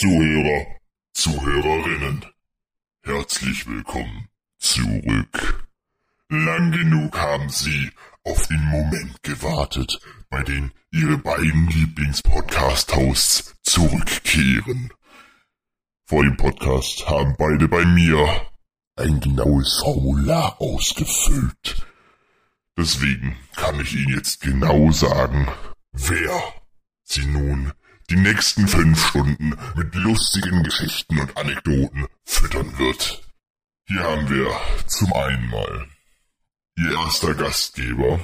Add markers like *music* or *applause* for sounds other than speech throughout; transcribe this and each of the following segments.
Zuhörer, Zuhörerinnen, herzlich willkommen zurück. Lang genug haben Sie auf den Moment gewartet, bei dem Ihre beiden Lieblingspodcast-Hosts zurückkehren. Vor dem Podcast haben beide bei mir ein genaues Formular ausgefüllt. Deswegen kann ich Ihnen jetzt genau sagen, wer Sie nun die nächsten fünf Stunden mit lustigen Geschichten und Anekdoten füttern wird. Hier haben wir zum einen mal Ihr erster Gastgeber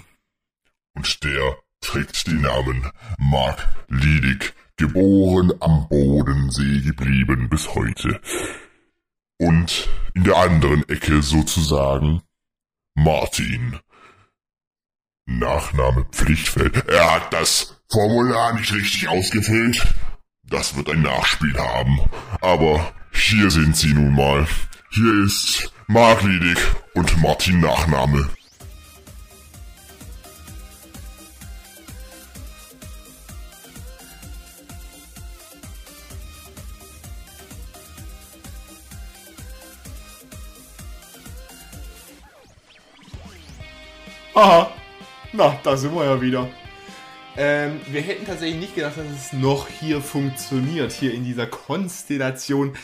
und der trägt den Namen Mark Liedig, geboren am Bodensee geblieben bis heute. Und in der anderen Ecke sozusagen Martin. Nachname Pflichtfeld. Er hat das Formular nicht richtig ausgefüllt. Das wird ein Nachspiel haben. Aber hier sind sie nun mal. Hier ist Mark Liedig und Martin Nachname. Aha. *laughs* Na, da sind wir ja wieder. Ähm, wir hätten tatsächlich nicht gedacht, dass es noch hier funktioniert, hier in dieser Konstellation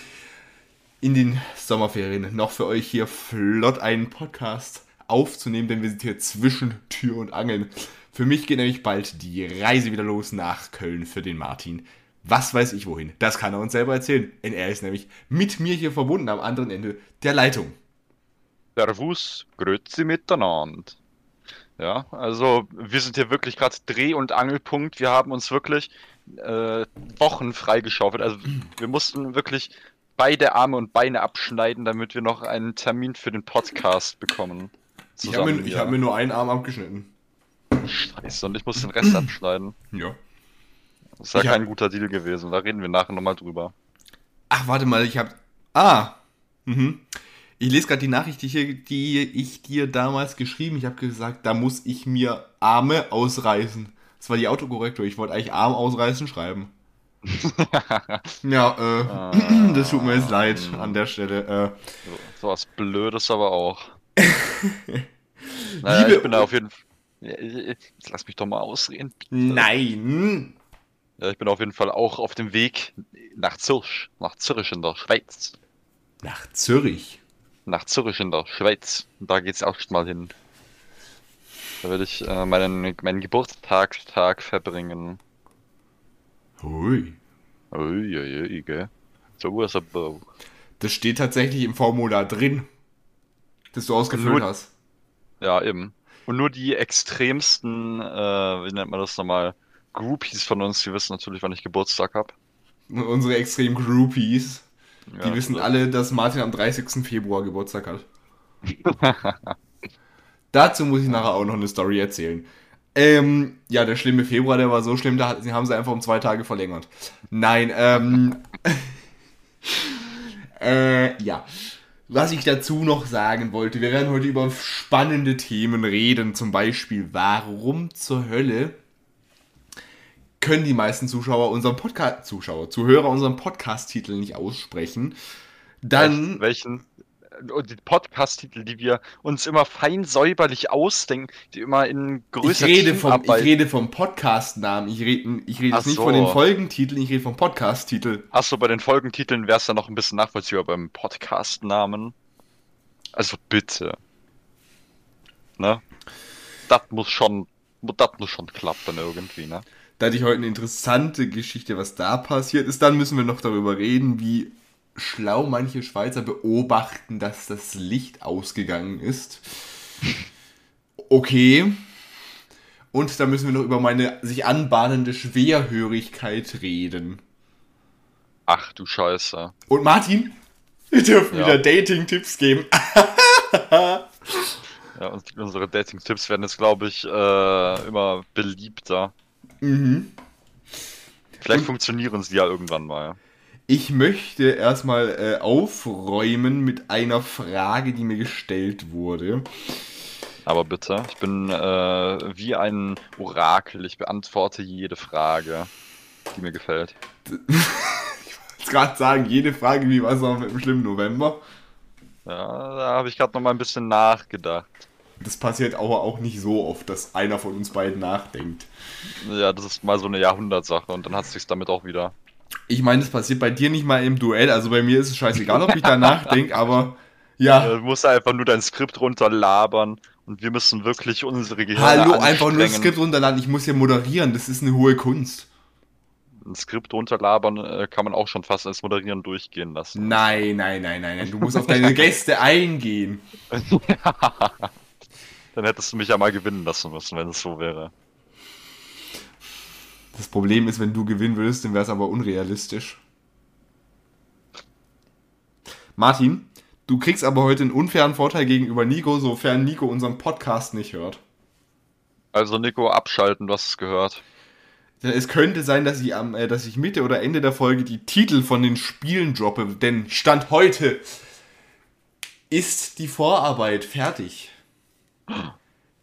in den Sommerferien noch für euch hier flott einen Podcast aufzunehmen, denn wir sind hier zwischen Tür und Angeln. Für mich geht nämlich bald die Reise wieder los nach Köln für den Martin. Was weiß ich wohin? Das kann er uns selber erzählen. Denn er ist nämlich mit mir hier verbunden am anderen Ende der Leitung. Servus, Grüezi miteinander. Ja, also wir sind hier wirklich gerade Dreh- und Angelpunkt. Wir haben uns wirklich äh, Wochen freigeschaufelt. Also wir mussten wirklich beide Arme und Beine abschneiden, damit wir noch einen Termin für den Podcast bekommen. Ich habe mir, ich hab mir nur einen Arm abgeschnitten. Scheiße, und ich muss den Rest *clears throat* abschneiden. Ja. Das ist ja kein hab- guter Deal gewesen. Da reden wir nachher nochmal drüber. Ach, warte mal, ich hab. Ah. Mhm. Ich lese gerade die Nachricht, die, hier, die ich dir damals geschrieben. Ich habe gesagt, da muss ich mir Arme ausreißen. Das war die Autokorrektur. Ich wollte eigentlich Arm ausreißen schreiben. *laughs* Ja, äh, *clears throat* das tut mir jetzt leid an der Stelle. Äh, So, so was Blödes aber auch. *laughs* naja, Liebe- ich bin da auf jeden Fall. Jetzt lass mich doch mal ausreden. nein. Ja, ich bin auf jeden Fall auch auf dem Weg nach Zürich, nach Zürich in der Schweiz. Nach Zürich. Nach Zürich in der Schweiz. Da geht's auch schon mal hin. Da werde ich äh, meinen, meinen Geburtstagstag verbringen. Hui. Uiuiui, gell? So ist aber. Das steht tatsächlich im Formular drin. Das du ausgefüllt Nur- hast. Ja, eben. Und nur die extremsten, äh, wie nennt man das nochmal? Groupies von uns, die wissen natürlich, wann ich Geburtstag habe. Unsere extremen Groupies, die Ja, wissen so. alle, dass Martin am 30. Februar Geburtstag hat. *laughs* Dazu muss ich nachher auch noch eine Story erzählen. Ähm, ja, der schlimme Februar, der war so schlimm, da haben sie einfach um zwei Tage verlängert. Nein, ähm. *laughs* äh, ja. Was ich dazu noch sagen wollte, wir werden heute über spannende Themen reden. Zum Beispiel, warum zur Hölle können die meisten Zuschauer unseren Podcast, Zuschauer, Zuhörer unseren Podcast-Titel nicht aussprechen. Dann. Welchen, und die Podcast-Titel, die wir uns immer fein säuberlich ausdenken, die immer in Ich größer rede, vom, ich rede vom Podcast-Namen. Ich rede, ich rede jetzt nicht so. von den Folgentiteln, ich rede vom Podcast-Titel. Achso, bei den Folgentiteln wäre es dann noch ein bisschen nachvollziehbar beim Podcast-Namen. Also bitte. Ne? Das muss schon, das muss schon klappen irgendwie, ne? Da hatte ich heute eine interessante Geschichte, was da passiert ist. Dann müssen wir noch darüber reden, wie schlau manche Schweizer beobachten, dass das Licht ausgegangen ist. Okay. Und da müssen wir noch über meine sich anbahnende Schwerhörigkeit reden. Ach du Scheiße. Und Martin, wir dürfen Ja. wieder Dating-Tipps geben. *laughs* Ja, unsere Dating-Tipps werden jetzt, glaube ich, äh, immer beliebter. Mhm. Vielleicht Und- funktionieren sie ja irgendwann mal. Ich möchte erstmal äh, aufräumen mit einer Frage, die mir gestellt wurde. Aber bitte, ich bin äh, wie ein Orakel. Ich beantworte jede Frage, die mir gefällt. *laughs* Ich wollte gerade sagen, jede Frage wie was auch mit dem schlimmen November. Ja, da habe ich gerade noch mal ein bisschen nachgedacht. Das passiert aber auch nicht so oft, dass einer von uns beiden nachdenkt. Ja, das ist mal so eine Jahrhundertsache und dann hat es sich damit auch wieder. Ich meine, das passiert bei dir nicht mal im Duell, also bei mir ist es scheißegal, ob ich da nachdenke, aber ja. Du musst einfach nur dein Skript runterlabern und wir müssen wirklich unsere Gehirne Hallo, einfach nur das. Skript runterladen, ich muss ja moderieren, das ist eine hohe Kunst. Ein Skript runterlabern äh, kann man auch schon fast als Moderieren durchgehen lassen. Nein, nein, nein, nein, nein, du musst auf deine *laughs* Gäste eingehen. *laughs* Dann hättest du mich ja mal gewinnen lassen müssen, wenn es so wäre. Das Problem ist, wenn du gewinnen würdest, dann wäre es aber unrealistisch. Martin, du kriegst aber heute einen unfairen Vorteil gegenüber Nico, sofern Nico unseren Podcast nicht hört. Also Nico, abschalten, du hast es gehört. Denn es könnte sein, dass ich, am, äh, dass ich Mitte oder Ende der Folge die Titel von den Spielen droppe, denn Stand heute ist die Vorarbeit fertig.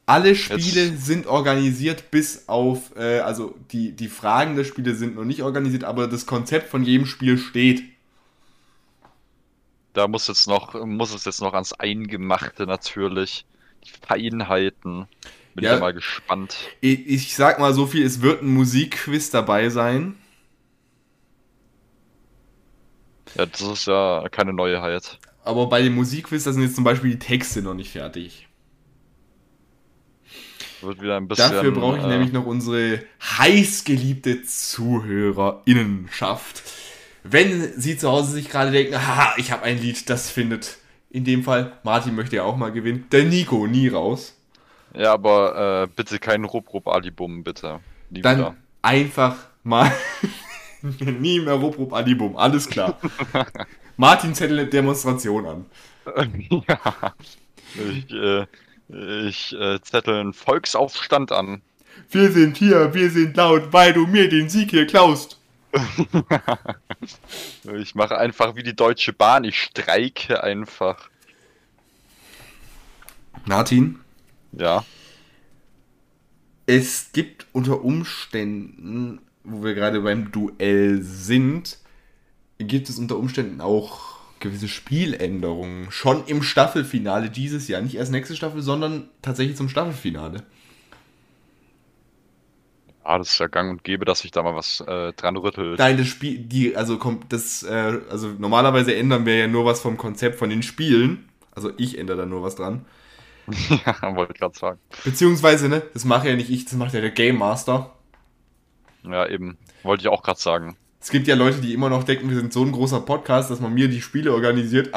Alle Spiele Jetzt- sind organisiert, bis auf, äh, also die, die Fragen der Spiele sind noch nicht organisiert, aber das Konzept von jedem Spiel steht. Da muss jetzt noch, muss es jetzt noch ans Eingemachte natürlich. Die Feinheiten. Bin Ja. ich ja mal gespannt. Ich, ich sag mal so viel, es wird ein Musikquiz dabei sein. Ja, das ist ja keine Neuheit. Aber bei dem Musikquiz, da sind jetzt zum Beispiel die Texte noch nicht fertig. Wird wieder ein bisschen. Dafür brauche ich äh, nämlich noch unsere heißgeliebte Zuhörerinnenschaft. Wenn Sie zu Hause sich gerade denken, haha, ich habe ein Lied, das findet in dem Fall, Martin möchte ja auch mal gewinnen, der Nico nie raus. Ja, aber äh, bitte kein Rup-Rup-Alibum, bitte. Nie Dann wieder. einfach mal *laughs* nie mehr Rup Rup Alibum, alles klar. *laughs* Martin zettelt Demonstration an. *laughs* ja. Ich, äh, ich äh, zettel einen Volksaufstand an. Wir sind hier, wir sind laut, weil du mir den Sieg hier klaust. *laughs* Ich mache einfach wie die Deutsche Bahn, ich streike einfach. Martin, Ja. es gibt unter Umständen, wo wir gerade beim Duell sind, gibt es unter Umständen auch gewisse Spieländerungen. Schon im Staffelfinale dieses Jahr. Nicht erst nächste Staffel, sondern tatsächlich zum Staffelfinale. Ah, das ist ja gang und gäbe, dass sich da mal was äh, dran rüttelt. Nein, das Spiel, die, also kommt das, äh, also normalerweise ändern wir ja nur was vom Konzept von den Spielen. Also ich ändere da nur was dran. ja, *laughs* wollte ich gerade sagen. Beziehungsweise, ne, das mache ja nicht ich, das macht ja der Game Master. Ja, eben. Wollte ich auch gerade sagen. Es gibt ja Leute, die immer noch denken, wir sind so ein großer Podcast, dass man mir die Spiele organisiert.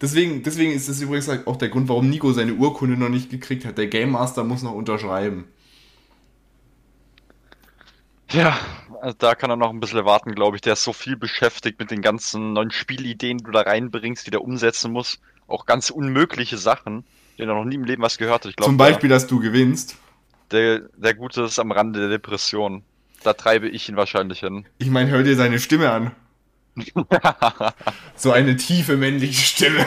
Deswegen, deswegen ist das übrigens auch der Grund, warum Nico seine Urkunde noch nicht gekriegt hat. Der Game Master muss noch unterschreiben. Ja, also da kann er noch ein bisschen warten, glaube ich. Der ist so viel beschäftigt mit den ganzen neuen Spielideen, die du da reinbringst, die der umsetzen muss. Auch ganz unmögliche Sachen, denen er noch nie im Leben was gehört hat. Ich glaube, Zum Beispiel, dass du gewinnst. Der, der Gute ist am Rande der Depression. Da treibe ich ihn wahrscheinlich hin. Ich meine, hör dir seine Stimme an. *laughs* So eine tiefe männliche Stimme.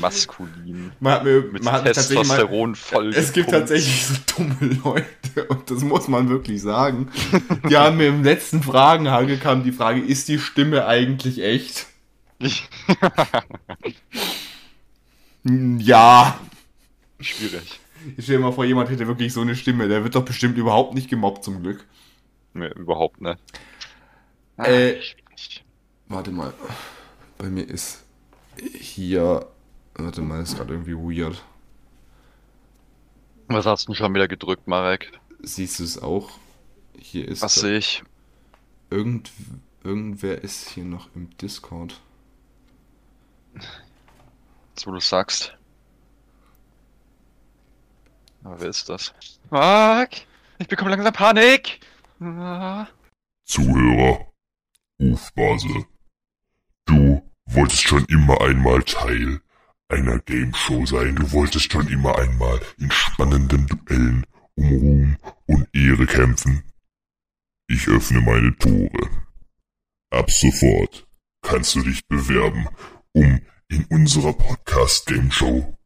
Maskulin. Man hat mir, Mit man hat tatsächlich mal, Testosteron voll. es gibt gepumpt. tatsächlich so dumme Leute und das muss man wirklich sagen. Die haben mir im letzten Fragenhagel kam die Frage, ist die Stimme eigentlich echt? *laughs* Hm, Ja. Schwierig. Ich stell dir mal vor, jemand hätte wirklich so eine Stimme. Der wird doch bestimmt überhaupt nicht gemobbt zum Glück. Nee, überhaupt nicht. Äh. Warte mal. Bei mir ist hier. Warte mal, ist gerade irgendwie weird. Was hast du denn schon wieder gedrückt, Marek? Siehst du es auch? Hier ist. Was sehe ich? Irgend, irgendwer ist hier noch im Discord. Jetzt, wo du sagst. Aber wer ist das? Marek! Ich bekomme langsam Panik! Ah. Zuhörer, Rufbase. Du wolltest schon immer einmal Teil einer Game Show sein. Du wolltest schon immer einmal in spannenden Duellen um Ruhm und Ehre kämpfen. Ich öffne meine Tore. Ab sofort kannst du dich bewerben, um in unserer Podcast Game Show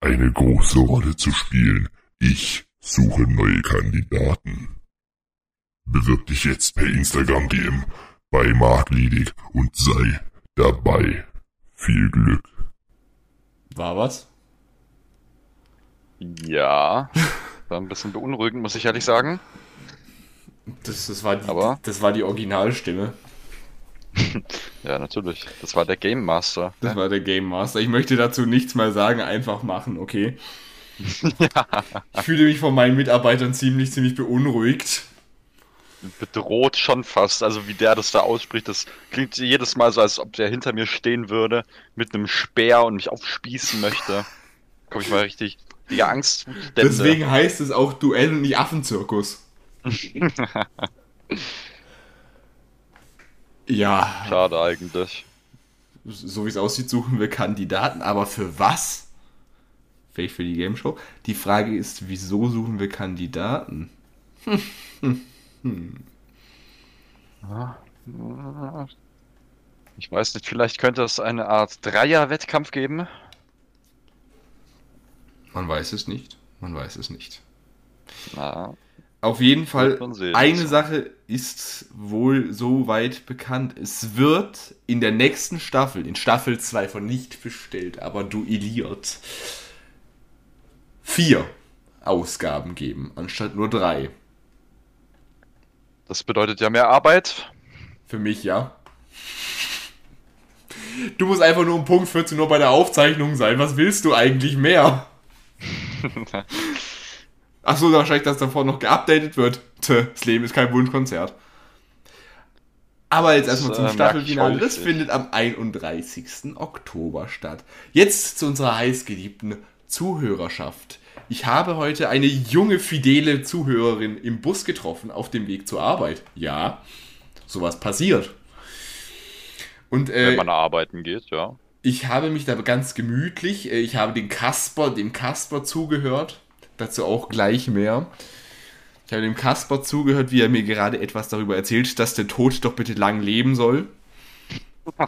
eine große Rolle zu spielen. Ich suche neue Kandidaten. Bewirb dich jetzt per Instagram DM bei Mark Liedig und sei dabei. Viel Glück. War was? Ja. War ein bisschen beunruhigend, muss ich ehrlich sagen. Das, das, war, die, Aber- das war die Originalstimme. *laughs* Ja, natürlich. Das war der Game Master. Das war der Game Master. Ich möchte dazu nichts mehr sagen, einfach machen, okay? *laughs* Ich fühle mich von meinen Mitarbeitern ziemlich, ziemlich beunruhigt. bedroht schon fast. Also wie der das da ausspricht, das klingt jedes Mal so, als ob der hinter mir stehen würde mit einem Speer und mich aufspießen möchte. Komm ich mal richtig, die Angst. Deswegen heißt es auch Duell und nicht Affenzirkus. *laughs* Ja, Schade eigentlich. so wie es aussieht, suchen wir Kandidaten, aber für was? Vielleicht für die Game Show. Die Frage ist, wieso suchen wir Kandidaten? *laughs* Ich weiß nicht, vielleicht könnte es eine Art Dreier-Wettkampf geben. Man weiß es nicht. Man weiß es nicht. Na, Auf jeden Fall, eine Sache ist wohl so weit bekannt. Es wird in der nächsten Staffel, in Staffel 2 von nicht bestellt, aber duelliert, vier Ausgaben geben, anstatt nur drei. das bedeutet ja mehr Arbeit. Für mich, ja. Du musst einfach nur um Punkt 14 Uhr bei der Aufzeichnung sein. Was willst du eigentlich mehr? *laughs* Achso, wahrscheinlich, dass davor noch geupdatet wird. Tö, das Leben ist kein Wunschkonzert. Aber jetzt erstmal zum äh, Staffelfinale. Das findet am 31. Oktober statt. Jetzt zu unserer heißgeliebten Zuhörerschaft. Ich habe heute eine junge, fidele Zuhörerin im Bus getroffen auf dem Weg zur Arbeit. Ja, sowas passiert. Und Wenn äh, man arbeiten geht, ja. ich habe mich da ganz gemütlich, äh, ich habe den Kasper, dem Kasper zugehört. Dazu auch gleich mehr. Ich habe dem Kasper zugehört, wie er mir gerade etwas darüber erzählt, dass der Tod doch bitte lang leben soll. *laughs*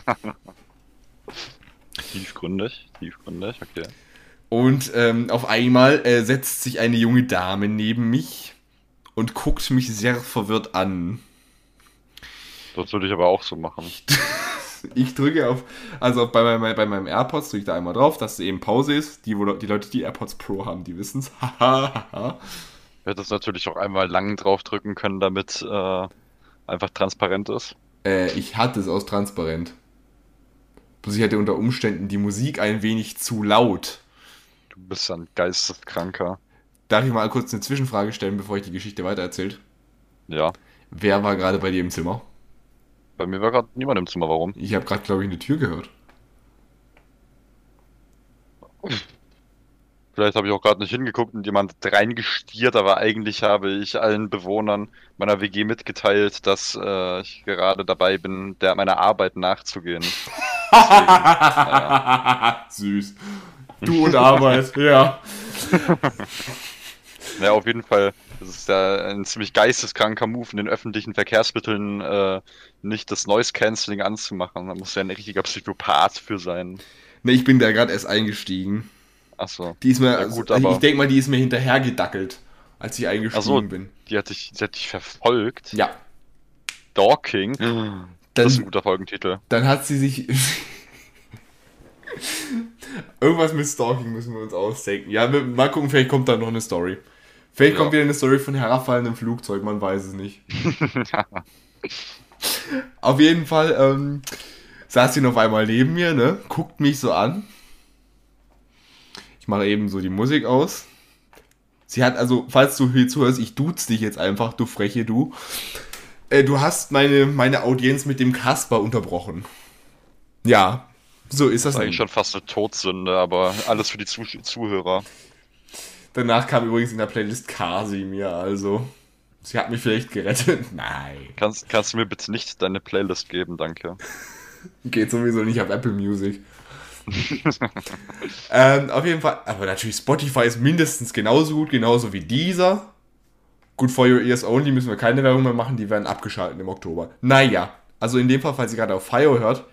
Tiefgründig, tiefgründig, okay. Und ähm, auf einmal äh, setzt sich eine junge Dame neben mich und guckt mich sehr verwirrt an. Das würde ich aber auch so machen. Ich *laughs* drücke auf, also bei, meinem- bei meinem AirPods drücke ich da einmal drauf, dass eben Pause ist. Die, wo, die Leute, die AirPods Pro haben, die wissen es. *laughs* Ich hätte es natürlich auch einmal lang draufdrücken können, damit äh, einfach transparent ist. Äh, ich hatte es aus transparent. Bloß ich hatte unter Umständen die Musik ein wenig zu laut. Du bist ein geisteskranker. Darf ich mal kurz eine Zwischenfrage stellen, bevor ich die Geschichte weitererzählt? Ja. Wer war gerade bei dir im Zimmer? Bei mir war gerade niemand im Zimmer, warum? Ich habe gerade, glaube ich, eine Tür gehört. Vielleicht habe ich auch gerade nicht hingeguckt und jemand reingestiert, aber eigentlich habe ich allen Bewohnern meiner WG mitgeteilt, dass äh, ich gerade dabei bin, der meiner Arbeit nachzugehen. *laughs* Süß. Du und Arbeit, *laughs* ja. Ja, auf jeden Fall. Das ist ja ein ziemlich geisteskranker Move, in den öffentlichen Verkehrsmitteln äh, nicht das Noise Cancelling anzumachen. Da muss ja ein richtiger Psychopath für sein. Ne, ich bin da gerade erst eingestiegen. Achso. Die ist mir, Ja, gut, also, aber- ich denke mal, die ist mir hinterhergedackelt, als ich eingestiegen Ach so. bin. Die hat dich, die hat dich verfolgt. Ja. Stalking. Dann, Das ist ein guter Folgentitel. dann hat sie sich. *laughs* Irgendwas mit Stalking müssen wir uns ausdenken. Ja, mal gucken, vielleicht kommt da noch eine Story. Vielleicht Ja. kommt wieder eine Story von herabfallendem Flugzeug, man weiß es nicht. *laughs* Auf jeden Fall ähm, saß sie noch einmal neben mir, ne? Guckt mich so an. Ich mache eben so die Musik aus. Sie hat also, falls du hier zuhörst, ich duze dich jetzt einfach, du freche du. Äh, du hast meine, meine Audienz mit dem Kasper unterbrochen. Ja, so ist das. Das ist eigentlich schon fast eine Todsünde, aber alles für die Zuh Zuhörer. Danach kam übrigens in der Playlist Kasimir, also. Sie hat mich vielleicht gerettet. *laughs* Nein. Kannst, kannst du mir bitte nicht deine Playlist geben, danke. *laughs* Geht sowieso nicht auf Apple Music. *laughs* ähm, auf jeden Fall, aber natürlich Spotify ist mindestens genauso gut, genauso wie dieser. Good for your ears only müssen wir keine Werbung mehr machen, die werden abgeschaltet im Oktober. Naja, also in dem Fall, falls ihr gerade auf Fire hört,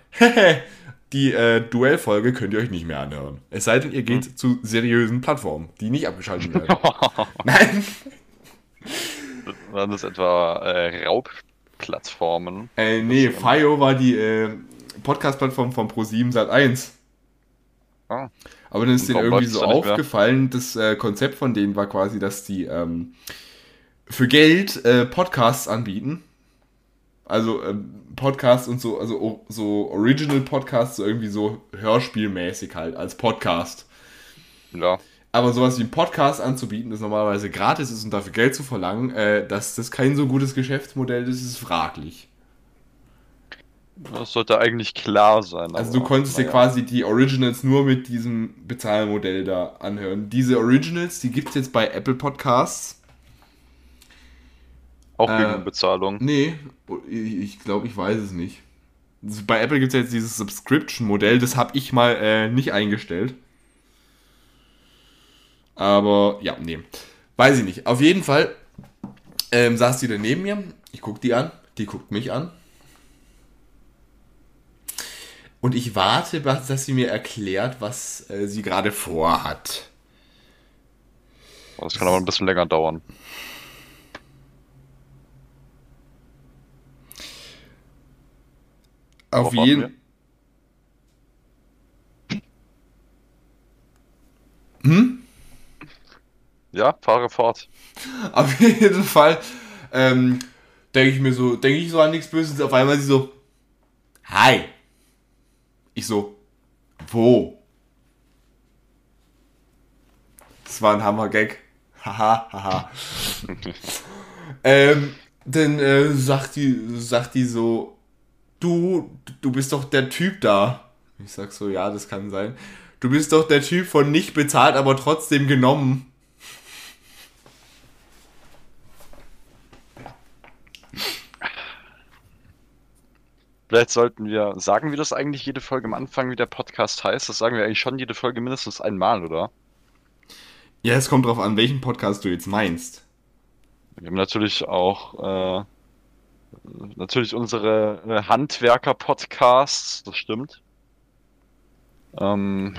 die äh, Duellfolge könnt ihr euch nicht mehr anhören. Es sei denn, ihr geht zu seriösen Plattformen, die nicht abgeschaltet werden. *laughs* Nein. Waren das etwa äh, Raubplattformen? Äh, nee, FIO war die äh, Podcast-Plattform von Pro7 Sat1. Ah. Aber dann ist denen irgendwie so aufgefallen, das äh, Konzept von denen war quasi, dass die ähm, für Geld äh, Podcasts anbieten. Also ähm, Podcasts und so, also so Original Podcasts, so irgendwie so hörspielmäßig halt, als Podcast. Ja. Aber sowas wie ein Podcast anzubieten, das normalerweise gratis ist und dafür Geld zu verlangen, äh, dass das kein so gutes Geschäftsmodell ist, ist fraglich. Das sollte eigentlich klar sein. Also du konntest dir naja. quasi die Originals nur mit diesem Bezahlmodell da anhören. Diese Originals, die gibt es jetzt bei Apple Podcasts. Auch äh, wegen Bezahlung. Nee, ich glaube, ich weiß es nicht. Bei Apple gibt es jetzt dieses Subscription-Modell, das habe ich mal äh, nicht eingestellt. Aber ja, nee. Weiß ich nicht. Auf jeden Fall ähm, saß die da neben mir. Ich guck die an, die guckt mich an. Und ich warte, dass dass sie mir erklärt, was äh, sie gerade vorhat. Das kann aber ein bisschen länger dauern. Auf jeden Hm? Ja, fahre fort. *laughs* Auf jeden Fall ähm, denke ich mir so, denke ich so an nichts Böses. Auf einmal sie so, hi. Ich so, wo? Das war ein Hammer-Gag. *laughs* Haha, haha. *laughs* ähm, dann äh, sagt, die, sagt die so, du, du bist doch der Typ da. Ich sag so, ja, das kann sein. Du bist doch der Typ von nicht bezahlt, aber trotzdem genommen. Vielleicht sollten wir, sagen wir das eigentlich jede Folge am Anfang, wie der Podcast heißt? Das sagen wir eigentlich schon jede Folge mindestens einmal, oder? Ja, es kommt drauf an, welchen Podcast du jetzt meinst. Wir haben natürlich auch äh, natürlich unsere äh, Handwerker-Podcasts, das stimmt. Ähm,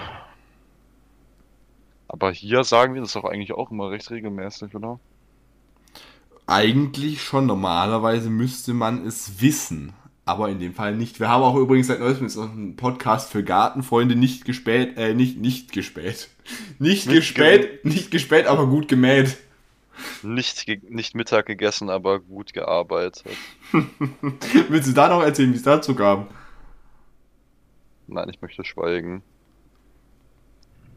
aber hier sagen wir das doch eigentlich auch immer recht regelmäßig, oder? Eigentlich schon, normalerweise müsste man es wissen. Aber in dem Fall nicht. Wir haben auch übrigens seit neuestem einen Podcast für Gartenfreunde nicht gespäht, äh, nicht, nicht gespäht. *laughs* Nicht, Nicht gespäht, nicht gespäht, aber gut gemäht. Nicht, nicht Mittag gegessen, aber gut gearbeitet. *laughs* Willst du da noch erzählen, wie es dazu kam? Nein, ich möchte schweigen.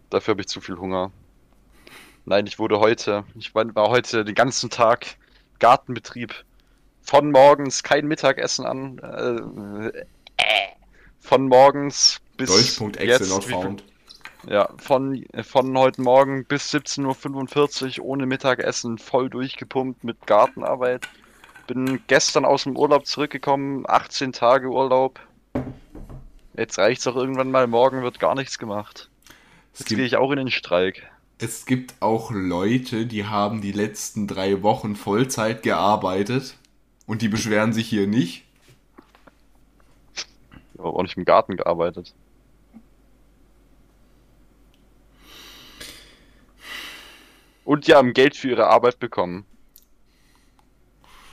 Dafür habe ich zu viel Hunger. Nein, ich wurde heute, ich war, war heute den ganzen Tag Gartenbetrieb. Von morgens kein Mittagessen an. Äh, äh, von morgens bis Deutsch.exe jetzt. not wie found. Ja, von, von heute Morgen bis 17.45 Uhr ohne Mittagessen voll durchgepumpt mit Gartenarbeit. Bin gestern aus dem Urlaub zurückgekommen, 18 Tage Urlaub. Jetzt reicht's auch irgendwann mal, morgen wird gar nichts gemacht. Jetzt gehe ich auch in den Streik. es gibt auch Leute, die haben die letzten drei Wochen Vollzeit gearbeitet. Und die beschweren sich hier nicht. Ich habe auch nicht im Garten gearbeitet. Und die haben Geld für ihre Arbeit bekommen.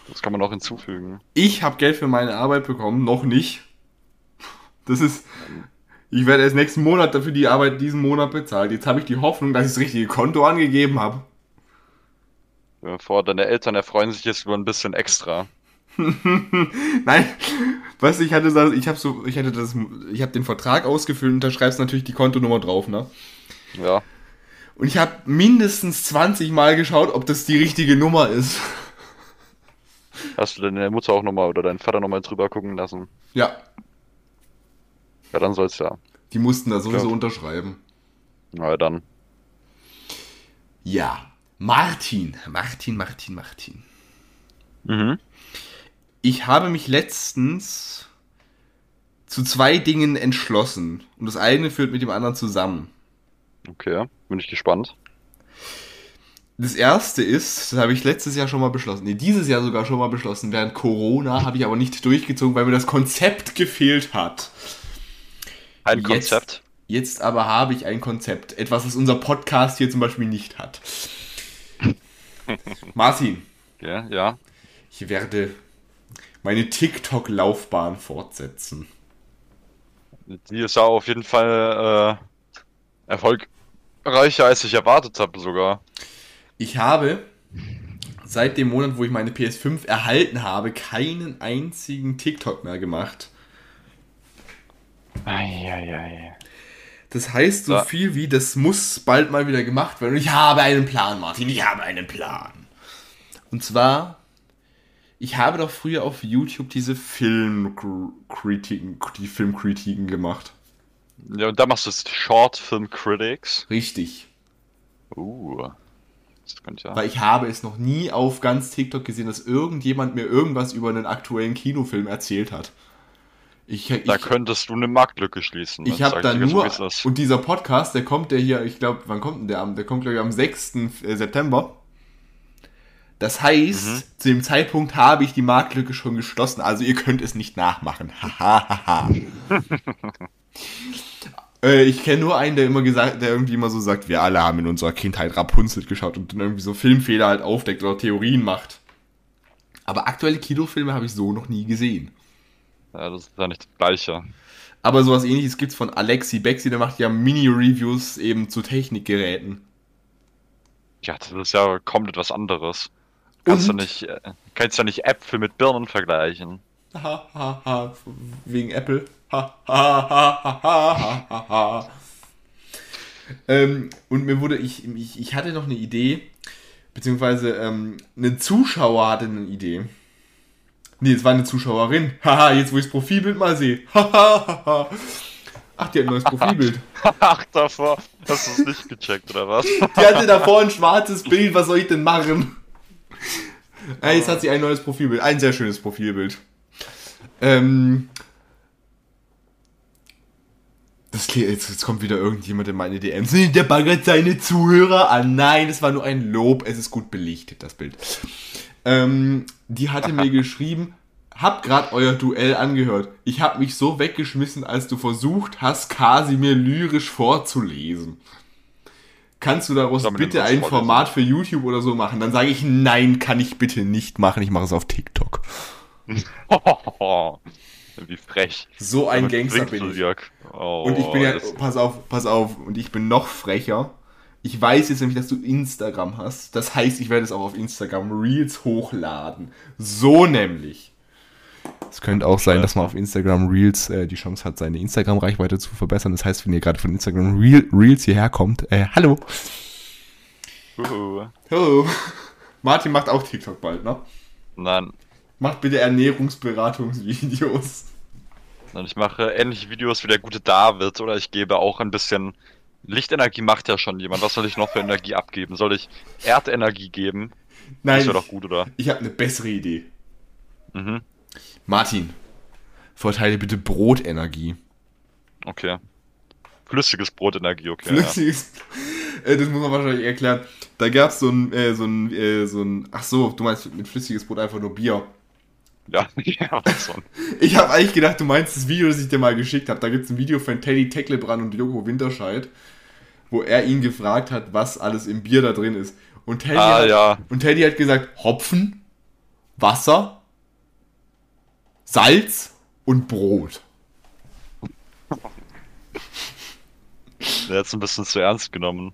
Das kann man noch hinzufügen. Ich habe Geld für meine Arbeit bekommen, noch nicht. Das ist. Ich werde erst nächsten Monat dafür die Arbeit diesen Monat bezahlt. Jetzt habe ich die Hoffnung, dass ich das richtige Konto angegeben habe. Dir vor, deine Eltern erfreuen sich jetzt über ein bisschen extra. *laughs* Nein, du, ich hatte ich habe so, ich hatte das, ich habe den Vertrag ausgefüllt und da schreibst du natürlich die Kontonummer drauf, ne? Ja, Und ich habe mindestens 20 Mal geschaut, ob das die richtige Nummer ist. hast du deine Mutter auch nochmal oder deinen Vater nochmal drüber gucken lassen? Ja, Ja, dann soll's ja. die mussten da sowieso Ja. unterschreiben. Na ja, dann. Ja, Martin, Martin, Martin, Martin. Mhm. Ich habe mich letztens zu zwei Dingen entschlossen. Und das eine führt mit dem anderen zusammen. Okay, bin ich gespannt. Das erste ist, das habe ich letztes Jahr schon mal beschlossen. Nee, dieses Jahr sogar schon mal beschlossen. Während Corona habe ich aber nicht durchgezogen, weil mir das Konzept gefehlt hat. Ein Jetzt- Konzept. Jetzt aber habe ich ein Konzept. Etwas, was unser Podcast hier zum Beispiel nicht hat. *laughs* Martin, Ja, ja. Ich werde meine TikTok-Laufbahn fortsetzen. Die ist ja auf jeden Fall äh, erfolgreicher, als ich erwartet habe sogar. Ich habe seit dem Monat, wo ich meine PS5 erhalten habe, keinen einzigen TikTok mehr gemacht. Eieiei. Das heißt so Ja. viel wie, das muss bald mal wieder gemacht werden. Und ich habe einen Plan, Martin, ich habe einen Plan. Und zwar, ich habe doch früher auf YouTube diese Filmkritiken, die Filmkritiken gemacht. Ja, und da machst du jetzt Short Film Critics. Richtig. Uh. Das könnte ja. Weil ich habe es noch nie auf ganz TikTok gesehen, dass irgendjemand mir irgendwas über einen aktuellen Kinofilm erzählt hat. Ich, ich, Da könntest du eine Marktlücke schließen. Ich das habe da nur. so, es. Und dieser Podcast, der kommt der hier, ich glaube, wann kommt denn der am? Der kommt, glaube ich, am 6. September. Das heißt, Mhm. zu dem Zeitpunkt habe ich die Marktlücke schon geschlossen. Also ihr könnt es nicht nachmachen. Hahaha. *laughs* äh, ich kenne nur einen, der immer gesagt, der irgendwie immer so sagt, wir alle haben in unserer Kindheit Rapunzel geschaut und dann irgendwie so Filmfehler halt aufdeckt oder Theorien macht. Aber aktuelle Kinofilme habe ich so noch nie gesehen. Ja, das ist ja nicht das Gleiche. Aber sowas ähnliches gibt's von Alexi Bexi, der macht ja Mini-Reviews eben zu Technikgeräten. Ja, das ist ja komplett was anderes. Kannst du Und? nicht, äh, kannst ja nicht Äpfel mit Birnen vergleichen. Ha, ha, ha, wegen Apple. Ha, ha, ha, ha, ha, ha, ha. Ähm, und mir wurde, ich, ich, ich hatte noch eine Idee, beziehungsweise ähm, ein Zuschauer hatte eine Idee. Nee, es war eine Zuschauerin. *laughs* Haha, jetzt wo ich das Profilbild mal sehe. *laughs* Haha. Ach, die hat ein neues Profilbild. *laughs* Ach, davor hast du es nicht gecheckt, oder was? Die hatte davor ein schwarzes Bild, was soll ich denn machen? Jetzt hat sie ein neues Profilbild, ein sehr schönes Profilbild. Ähm, das klingt, jetzt, jetzt kommt wieder irgendjemand in meine DMs. Nee, Der baggert seine Zuhörer an. Nein, es war nur ein Lob. Es ist gut belichtet, das Bild. Ähm, die hatte mir *laughs* geschrieben, hab grad euer Duell angehört. Ich hab mich so weggeschmissen, als du versucht hast, Kasimir lyrisch vorzulesen. Kannst du daraus bitte ein? Format für YouTube oder so machen? Dann sage ich, nein, kann ich bitte nicht machen. Ich mache es auf TikTok. *laughs* Wie frech. So ein Damit Gangster bin ich. Oh, Und ich bin ja, pass auf, pass auf, und ich bin noch frecher. Ich weiß jetzt nämlich, dass du Instagram hast. Das heißt, ich werde es auch auf Instagram Reels hochladen. So nämlich. Es könnte auch sein, dass man auf Instagram Reels äh, die Chance hat, seine Instagram-Reichweite zu verbessern. Das heißt, wenn ihr gerade von Instagram Reel, Reels hierher kommt, äh, hallo. Hallo. *laughs* Martin macht auch TikTok bald, ne? Nein. Macht bitte Ernährungsberatungsvideos. Ich mache ähnliche Videos wie der gute David oder ich gebe auch ein bisschen. Lichtenergie macht ja schon jemand. Was soll ich noch für Energie abgeben? Soll ich Erdenergie geben? Nein, Das wäre doch gut, oder? ich habe eine bessere Idee. Mhm. Martin, verteile bitte Brotenergie. Okay. Flüssiges Brotenergie, okay. Flüssiges. Äh, das muss man wahrscheinlich erklären. Da gab es so ein, äh, so ein, äh, so ein. Ach so, du meinst mit flüssiges Brot einfach nur Bier. *laughs* Ja, was so. Ich habe eigentlich gedacht, du meinst das Video, das ich dir mal geschickt habe. Da gibt es ein Video von Teddy Tecklebrand und Joko Winterscheid, wo er ihn gefragt hat, was alles im Bier da drin ist. Und Teddy, Ah, hat, ja. und Teddy hat gesagt, Hopfen, Wasser, Salz und Brot. Der hat es ein bisschen zu ernst genommen.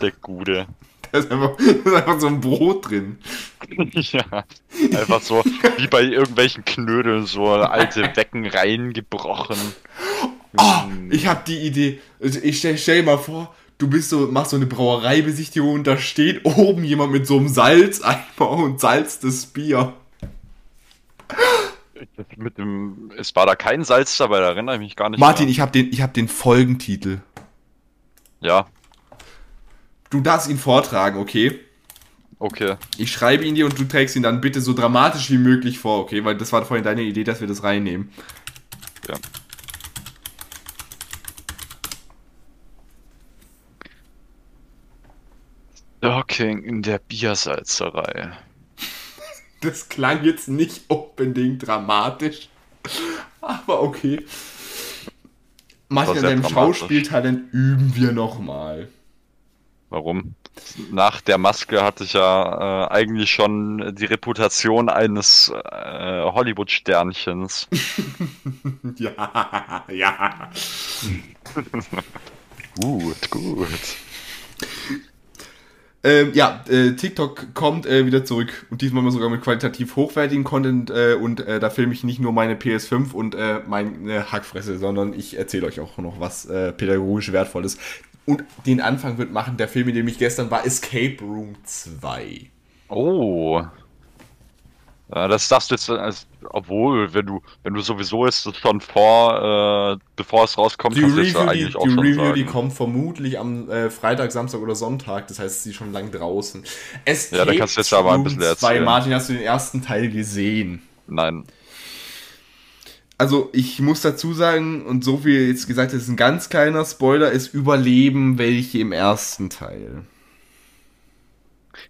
Der Gute. Da *laughs* ist einfach, da ist einfach so ein Brot drin. *laughs* ja. Einfach so, wie bei irgendwelchen Knödeln, so alte Wecken reingebrochen. Ah, ich habe die Idee. Also Ich stell, stell dir mal vor, du bist so, machst so eine Brauereibesichtigung und da steht oben jemand mit so einem Salzeimer und salzt das Bier. Mit dem, es war da kein Salz dabei, da erinnere ich mich gar nicht Martin, mehr. ich habe den, ich hab den Folgentitel. Ja, Du darfst ihn vortragen, okay? okay. Ich schreibe ihn dir und du trägst ihn dann bitte so dramatisch wie möglich vor, okay? Weil das war vorhin deine Idee, dass wir das reinnehmen. Ja. Docking in der Biersalzerei. *laughs* Das klang jetzt nicht unbedingt dramatisch. Aber okay. Martin, War an deinem dramatisch. Schauspieltalent üben wir nochmal. Warum? Nach der Maske hatte ich ja äh, eigentlich schon die Reputation eines äh, Hollywood-Sternchens. *laughs* ja, ja. gut, gut. Ähm, ja, äh, TikTok kommt äh, wieder zurück und diesmal mal sogar mit qualitativ hochwertigen Content äh, und äh, da filme ich nicht nur meine PS5 und äh, meine Hackfresse, sondern ich erzähle euch auch noch was äh, pädagogisch Wertvolles. Und den Anfang wird machen der Film, in dem ich gestern war, Escape Room 2. Oh. Ja, das darfst du jetzt, also, obwohl, wenn du, wenn du sowieso ist es schon vor, äh, bevor es rauskommt, die kannst du Review, eigentlich die, auch die schon Review sagen. die kommt vermutlich am äh, Freitag, Samstag oder Sonntag, das heißt, sie ist schon lang draußen. Escape Ja, da kannst du jetzt aber ein bisschen Room 2. erzählen. Martin, hast du den ersten Teil gesehen? Nein. Also ich muss dazu sagen, und so viel jetzt gesagt, das ist ein ganz kleiner Spoiler, es überleben welche im ersten Teil.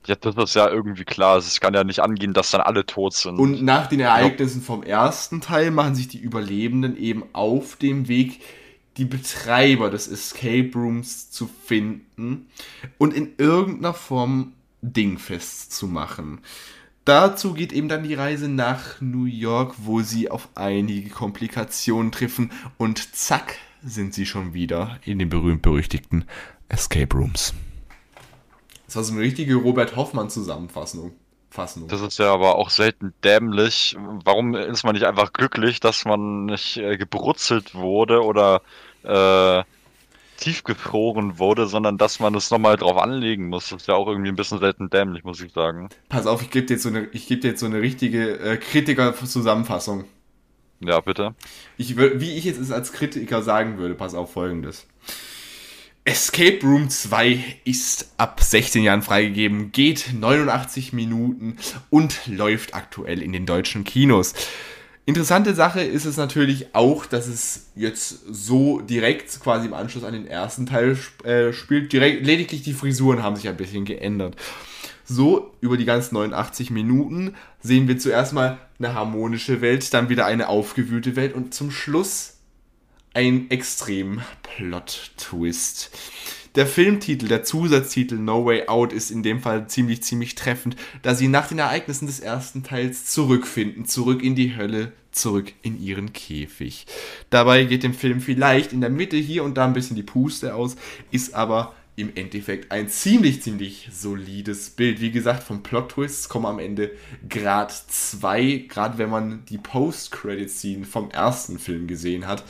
Ja, das ist ja irgendwie klar. Es kann ja nicht angehen, dass dann alle tot sind. Und nach den Ereignissen vom ersten Teil machen sich die Überlebenden eben auf dem Weg, die Betreiber des Escape Rooms zu finden und in irgendeiner Form dingfest zu machen. Dazu geht eben dann die Reise nach New York, wo sie auf einige Komplikationen treffen und zack sind sie schon wieder in den berühmt-berüchtigten Escape Rooms. Das war so eine richtige Robert Hoffmann-Zusammenfassung. Fassung. Das ist ja aber auch selten dämlich. Warum ist man nicht einfach glücklich, dass man nicht äh, gebrutzelt wurde oder äh, tiefgefroren wurde, sondern dass man es nochmal drauf anlegen muss? Das ist ja auch irgendwie ein bisschen selten dämlich, muss ich sagen. Pass auf, ich gebe dir jetzt so eine, ich gebe dir jetzt so eine richtige äh, Kritiker-Zusammenfassung. Ja, bitte. Ich, wie ich jetzt es als Kritiker sagen würde, pass auf folgendes. Escape Room 2 ist ab 16 Jahren freigegeben, geht 89 Minuten und läuft aktuell in den deutschen Kinos. Interessante Sache ist es natürlich auch, dass es jetzt so direkt quasi im Anschluss an den ersten Teil äh, spielt. Direkt, lediglich die Frisuren haben sich ein bisschen geändert. So, über die ganzen 89 Minuten sehen wir zuerst mal eine harmonische Welt, dann wieder eine aufgewühlte Welt und zum Schluss ein extrem Plot-Twist. Der Filmtitel, der Zusatztitel No Way Out ist in dem Fall ziemlich, ziemlich treffend, da sie nach den Ereignissen des ersten Teils zurückfinden, zurück in die Hölle, zurück in ihren Käfig. Dabei geht dem Film vielleicht in der Mitte hier und da ein bisschen die Puste aus, ist aber im Endeffekt ein ziemlich, ziemlich solides Bild. Wie gesagt, vom Plot-Twists kommen am Ende Grad 2, gerade wenn man die Post-Credit-Scene vom ersten Film gesehen hat,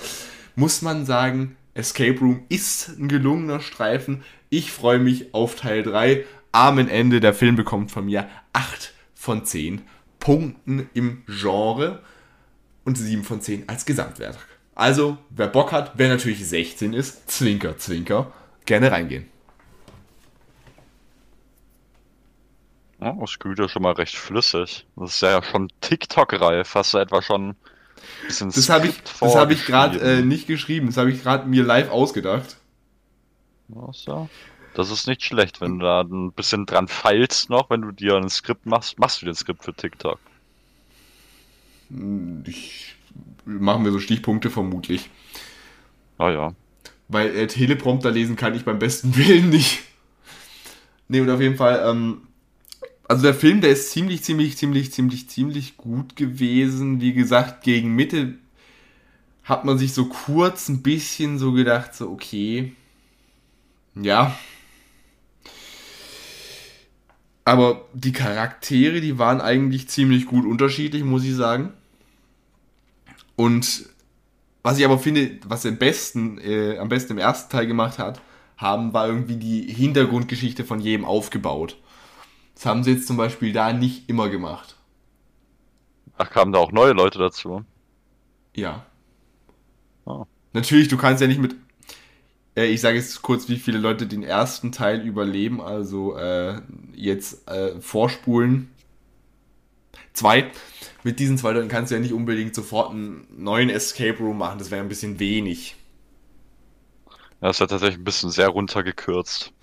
muss man sagen, Escape Room ist ein gelungener Streifen. Ich freue mich auf Teil 3. Amen Ende. Der Film bekommt von mir 8 von 10 Punkten im Genre und 7 von 10 als Gesamtwerk. Also, wer Bock hat, wer natürlich 16 ist, Zwinker, Zwinker, gerne reingehen. Ja, das ja schon mal recht flüssig. Das ist ja schon TikTok-reif. Hast du etwa schon Das habe ich, das hab ich gerade äh, nicht geschrieben. Das habe ich gerade mir live ausgedacht. Ach so. Das ist nicht schlecht, wenn du da ein bisschen dran feilst noch, wenn du dir ein Skript machst, machst du dir ein Skript für TikTok. Ich machen wir so Stichpunkte vermutlich. Ah ja. Weil äh, Teleprompter lesen kann ich beim besten *laughs* Willen nicht. Nee, und auf jeden Fall, ähm, also der Film, der ist ziemlich, ziemlich, ziemlich, ziemlich, ziemlich gut gewesen. Wie gesagt, gegen Mitte hat man sich so kurz ein bisschen so gedacht, so, okay, ja. Aber die Charaktere, die waren eigentlich ziemlich gut unterschiedlich, muss ich sagen. Und was ich aber finde, was am besten, äh, am besten im ersten Teil gemacht hat, haben, war irgendwie die Hintergrundgeschichte von jedem aufgebaut. Das haben sie jetzt zum Beispiel da nicht immer gemacht. Ach, kamen da auch neue Leute dazu? Ja. Ah. Natürlich, du kannst ja nicht mit. Äh, ich sage jetzt kurz, wie viele Leute den ersten Teil überleben, also äh, jetzt äh, vorspulen. Zwei. Mit diesen zwei Leuten kannst du ja nicht unbedingt sofort einen neuen Escape Room machen, das wäre ein bisschen wenig. Ja, das hat tatsächlich ein bisschen sehr runtergekürzt.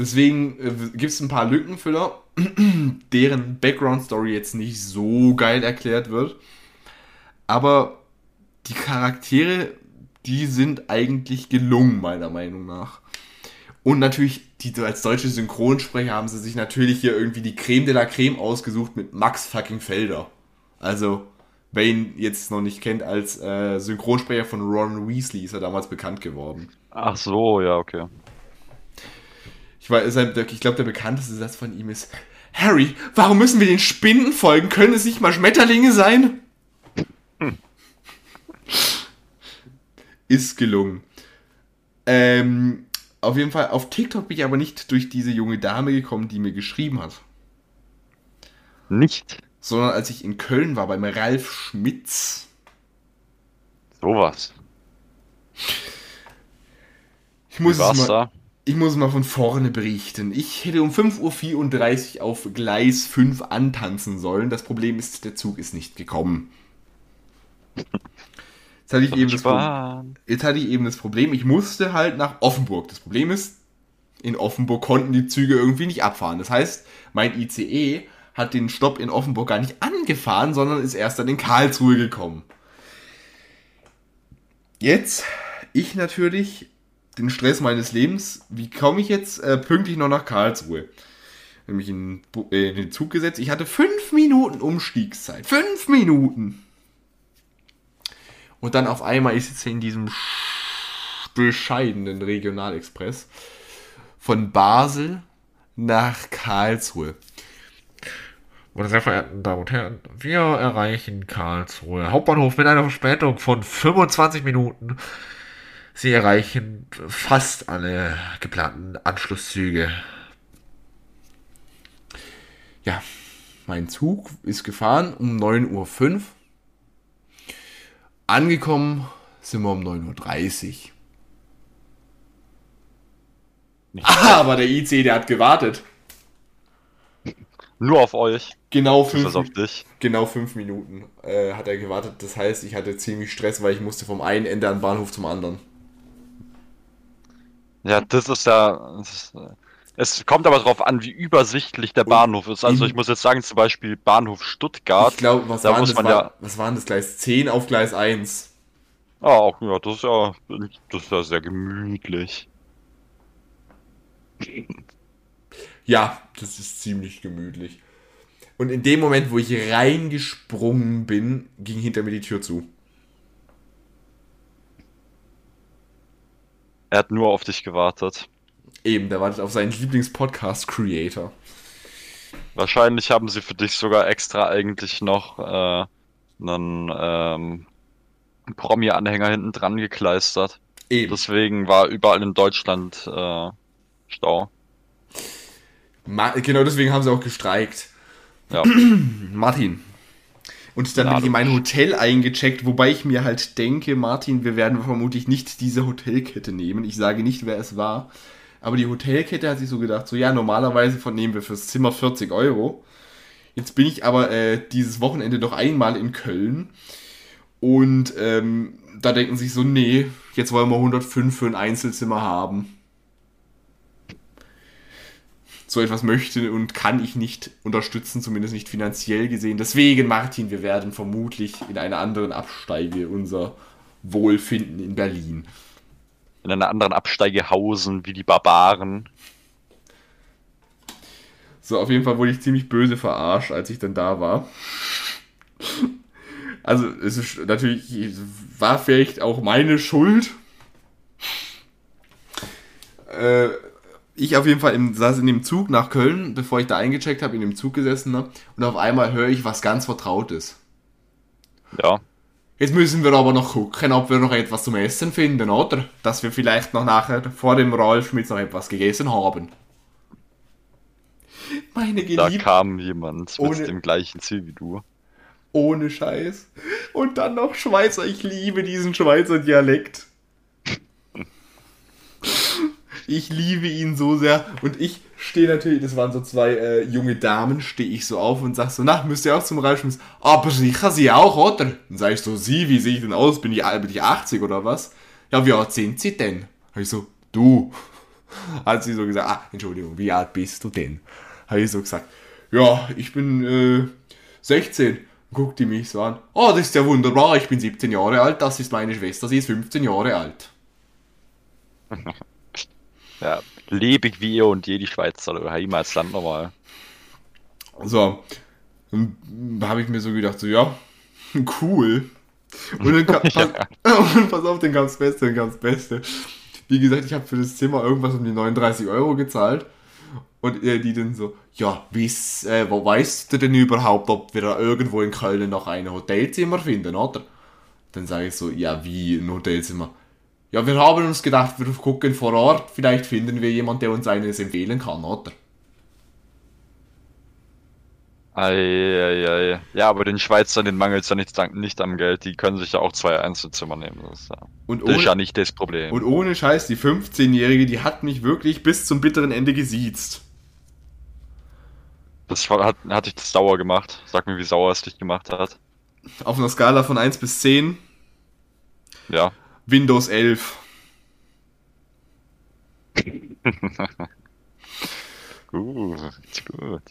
Deswegen äh, gibt es ein paar Lückenfüller, *clears throat* deren Background-Story jetzt nicht so geil erklärt wird. Aber die Charaktere, die sind eigentlich gelungen, meiner Meinung nach. Und natürlich, die, als deutsche Synchronsprecher haben sie sich natürlich hier irgendwie die Creme de la Creme ausgesucht mit Max fucking Felder. Also, wer ihn jetzt noch nicht kennt, als äh, Synchronsprecher von Ron Weasley ist er damals bekannt geworden. Ach so, ja, okay. Ich, glaube, der bekannteste Satz von ihm ist: Harry, warum müssen wir den Spinnen folgen? Können es nicht mal Schmetterlinge sein? Hm. Ist gelungen. Ähm, auf jeden Fall, auf TikTok bin ich aber nicht durch diese junge Dame gekommen, die mir geschrieben hat. Nicht? Sondern als ich in Köln war, beim Ralf Schmitz. Sowas. Ich muss, es mal, ich muss mal von vorne berichten. Ich hätte um 5.34 Uhr auf Gleis 5 antanzen sollen. Das Problem ist, der Zug ist nicht gekommen. Jetzt hatte, ich eben das jetzt hatte ich eben das Problem, ich musste halt nach Offenburg. Das Problem ist, in Offenburg konnten die Züge irgendwie nicht abfahren. Das heißt, mein ICE hat den Stopp in Offenburg gar nicht angefahren, sondern ist erst dann in Karlsruhe gekommen. Jetzt, ich natürlich, den Stress meines Lebens, wie komme ich jetzt äh, pünktlich noch nach Karlsruhe? Nämlich in, äh, in den Zug gesetzt. Ich hatte fünf Minuten Umstiegszeit. Fünf Minuten! Und dann auf einmal ist jetzt in diesem bescheidenen Regionalexpress von Basel nach Karlsruhe. Meine sehr verehrten Damen und Herren, wir erreichen Karlsruhe Hauptbahnhof mit einer Verspätung von 25 Minuten. Sie erreichen fast alle geplanten Anschlusszüge. Ja, mein Zug ist gefahren um 9.05 Uhr. Angekommen sind wir um 9.30 Uhr. Aber der IC, der hat gewartet. Nur auf euch. Genau fünf, auf dich. genau fünf Minuten äh, hat er gewartet. Das heißt, ich hatte ziemlich Stress, weil ich musste vom einen Ende an den Bahnhof zum anderen. Ja, das ist ja. Das ist, es kommt aber darauf an, wie übersichtlich der Bahnhof ist. Also ich muss jetzt sagen, zum Beispiel Bahnhof Stuttgart. Ich glaube, was, da muss man war, ja, was waren das? Gleis 10 auf Gleis 1. Ah, auch, ja, das ist ja, das ist ja sehr gemütlich. Ja, das ist ziemlich gemütlich. Und in dem Moment, wo ich reingesprungen bin, ging hinter mir die Tür zu. Er hat nur auf dich gewartet. Eben, der wartet auf seinen Lieblings-Podcast-Creator. Wahrscheinlich haben sie für dich sogar extra eigentlich noch äh, einen ähm, Promi-Anhänger hinten dran gekleistert. Eben. Deswegen war überall in Deutschland äh, Stau. Ma genau deswegen haben sie auch gestreikt. Ja. *clears throat* Martin. Und dann ja, bin ich in mein Hotel eingecheckt, wobei ich mir halt denke, Martin, wir werden vermutlich nicht diese Hotelkette nehmen. Ich sage nicht, wer es war. Aber die Hotelkette hat sich so gedacht, so ja, normalerweise vernehmen wir fürs Zimmer 40 Euro. Jetzt bin ich aber äh, dieses Wochenende doch einmal in Köln. Und ähm, da denken sich so, nee, jetzt wollen wir 105 für ein Einzelzimmer haben. So etwas möchte und kann ich nicht unterstützen, zumindest nicht finanziell gesehen. Deswegen, Martin, wir werden vermutlich in einer anderen Absteige unser Wohlfinden in Berlin in einer anderen Absteige hausen wie die Barbaren. So, auf jeden Fall wurde ich ziemlich böse verarscht, als ich dann da war. Also, es ist natürlich, war vielleicht auch meine Schuld. Äh, ich auf jeden Fall im, saß in dem Zug nach Köln, bevor ich da eingecheckt habe, in dem Zug gesessen ne? und auf einmal höre ich was ganz Vertrautes. Ja. Jetzt müssen wir aber noch gucken, ob wir noch etwas zum Essen finden, oder? Dass wir vielleicht noch nachher vor dem Ralf Schmitz noch etwas gegessen haben. Meine Geliebte. Da kam jemand ohne, mit dem gleichen Ziel wie du. Ohne Scheiß. Und dann noch Schweizer. Ich liebe diesen Schweizer Dialekt. *laughs* ich liebe ihn so sehr. Und ich stehe natürlich, das waren so zwei äh, junge Damen, stehe ich so auf und sag so, na, müsst ihr auch zum Reifschmiss? Aber sicher sie auch, oder? Dann sag ich so, sie, wie sehe ich denn aus? Bin ich, bin ich 80 oder was? Ja, wie alt sind sie denn? Hab ich so, du. *laughs* Hat sie so gesagt, ah, Entschuldigung, wie alt bist du denn? Hab ich so gesagt, ja, ich bin äh, 16. Guckt die mich so an. Oh, das ist ja wunderbar, ich bin 17 Jahre alt, das ist meine Schwester, sie ist 15 Jahre alt. *laughs* Ja, lebig wie ihr und je die Schweiz oder Heimatsland nochmal. So, dann habe ich mir so gedacht, so, ja, *laughs* cool. Und dann kam, *laughs* Ja. pass, *laughs* und pass auf, kam das Beste, kam das Beste. Wie gesagt, ich habe für das Zimmer irgendwas um die 39 Euro gezahlt. Und äh, die dann so, ja, wiss, äh, wo weißt du denn überhaupt, ob wir da irgendwo in Köln noch ein Hotelzimmer finden, oder? Dann sage ich so, ja, wie ein Hotelzimmer? Ja, wir haben uns gedacht, wir gucken vor Ort, vielleicht finden wir jemanden, der uns eines empfehlen kann, oder? Eieiei. Ja, aber den Schweizern, den mangelt es ja nicht, nicht am Geld. Die können sich ja auch zwei Einzelzimmer nehmen. Das ist ja, Und das ist ja ohne, nicht das Problem. und ohne Scheiß, die 15-Jährige, die hat mich wirklich bis zum bitteren Ende gesiezt. Das hat, hat dich das sauer gemacht. Sag mir, wie sauer es dich gemacht hat. Auf einer Skala von 1 bis 10, Ja. Windows 11. *laughs* Gut, gut.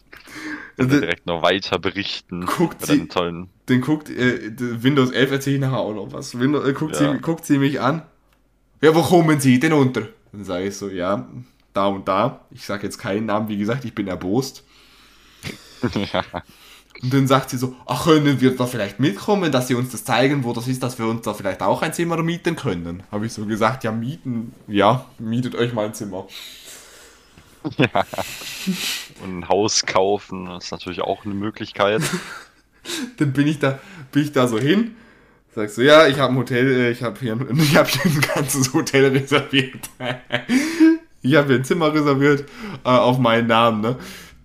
Also, Direkt noch weiter berichten. Guckt sie- tollen. Den guckt, äh, Windows 11 erzähle ich nachher auch noch was. Windows, äh, guckt, Ja. sie, guckt sie mich an. Ja, wo kommen Sie denn unter? Dann sage ich so, ja, da und da. Ich sage jetzt keinen Namen, wie gesagt, ich bin erbost. *laughs* ja. Und dann sagt sie so, ach, können wir da vielleicht mitkommen, dass sie uns das zeigen, wo das ist, dass wir uns da vielleicht auch ein Zimmer mieten können. Habe ich so gesagt, ja, mieten, ja, mietet euch mal ein Zimmer. ja. *laughs* Und ein Haus kaufen ist natürlich auch eine Möglichkeit. *laughs* Dann bin ich da, bin ich da so hin, sag so, ja, ich habe ein Hotel, äh, ich habe hier, ein- *laughs* ich habe hier ein ganzes Hotel reserviert. ich habe hier ein Zimmer reserviert äh, auf meinen Namen, ne?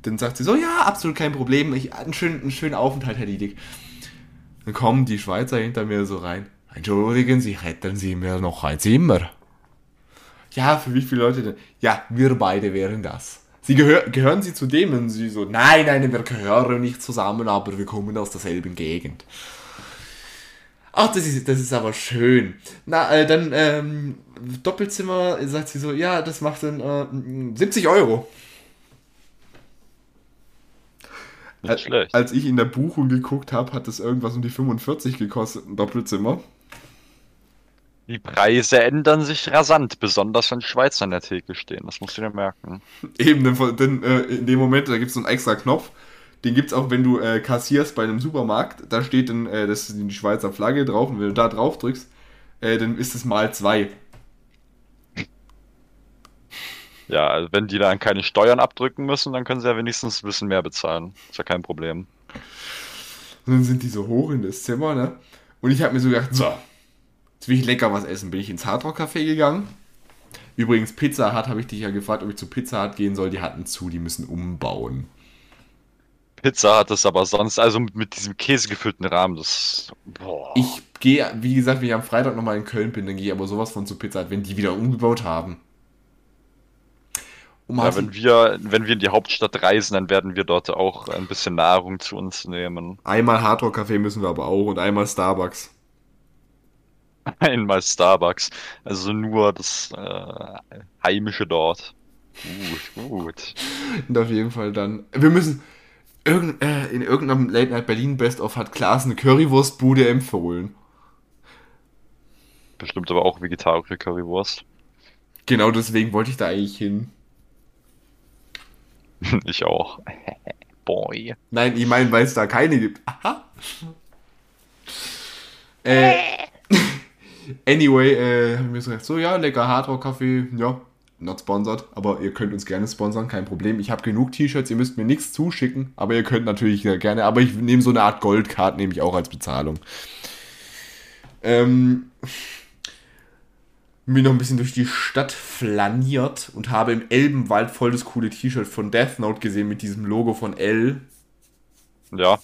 Dann sagt sie so, ja, absolut kein Problem, ich, einen, schönen, einen schönen Aufenthalt, Herr Diedig. Dann kommen die Schweizer hinter mir so rein. Entschuldigen Sie, hätten Sie mir noch ein Zimmer? Ja, für wie viele Leute denn? Ja, wir beide wären das. Sie gehör, gehören Sie zu dem? Und sie so, nein, nein, wir gehören nicht zusammen, aber wir kommen aus derselben Gegend. Ach, das ist, das ist aber schön. Na, äh, dann, ähm, Doppelzimmer, sagt sie so, ja, das macht dann äh, 70 Euro. Nicht Als, schlecht. als ich in der Buchung geguckt habe, hat das irgendwas um die 45 gekostet, ein Doppelzimmer. Die Preise ändern sich rasant, besonders wenn Schweizer an der Theke stehen. Das musst du dir merken. Eben, denn, denn äh, in dem Moment, da gibt es so einen extra Knopf. Den gibt es auch, wenn du äh, kassierst bei einem Supermarkt. Da steht dann, äh, das die Schweizer Flagge drauf. Und wenn du da drauf drückst, äh, dann ist es mal zwei. Ja, also wenn die dann keine Steuern abdrücken müssen, dann können sie ja wenigstens ein bisschen mehr bezahlen. Ist ja kein Problem. Und dann sind die so hoch in das Zimmer, ne? Und ich habe mir so gedacht, so, jetzt will ich lecker was essen. Bin ich ins Hardrock Café gegangen. Übrigens, Pizza Hut habe ich dich ja gefragt, ob ich zu Pizza Hut gehen soll. Die hatten zu, die müssen umbauen. Pizza hat es aber sonst, also mit, mit diesem käsegefüllten Rahmen, das. Boah. Ich gehe, wie gesagt, wenn ich am Freitag nochmal in Köln bin, dann gehe ich aber sowas von zu Pizza Hut, wenn die wieder umgebaut haben. Und ja, wenn wir, wenn wir in die Hauptstadt reisen, dann werden wir dort auch ein bisschen Nahrung zu uns nehmen. einmal Hardrock Café müssen wir aber auch und einmal Starbucks. *laughs* Einmal Starbucks. Also nur das äh, Heimische dort. Gut, gut. Und auf jeden Fall dann. Wir müssen. Irgend, äh, in irgendeinem Late Night Berlin Best of hat Klaas eine Currywurstbude empfohlen. Bestimmt aber auch vegetarische Currywurst. Genau deswegen wollte ich da eigentlich hin. *laughs* ich auch. *laughs* Boy. Nein, ich meine, weil es da keine gibt. Aha. Äh, *laughs* anyway, äh, haben wir so gesagt, so ja, lecker Hardrock Kaffee, ja, not sponsored, aber ihr könnt uns gerne sponsern, kein Problem. Ich habe genug T-Shirts, ihr müsst mir nichts zuschicken, aber ihr könnt natürlich gerne, aber ich nehme so eine Art Goldcard, nehme ich auch als Bezahlung. Ähm, bin noch ein bisschen durch die Stadt flaniert und habe im Elbenwald voll das coole T-Shirt von Death Note gesehen mit diesem Logo von L. Ja,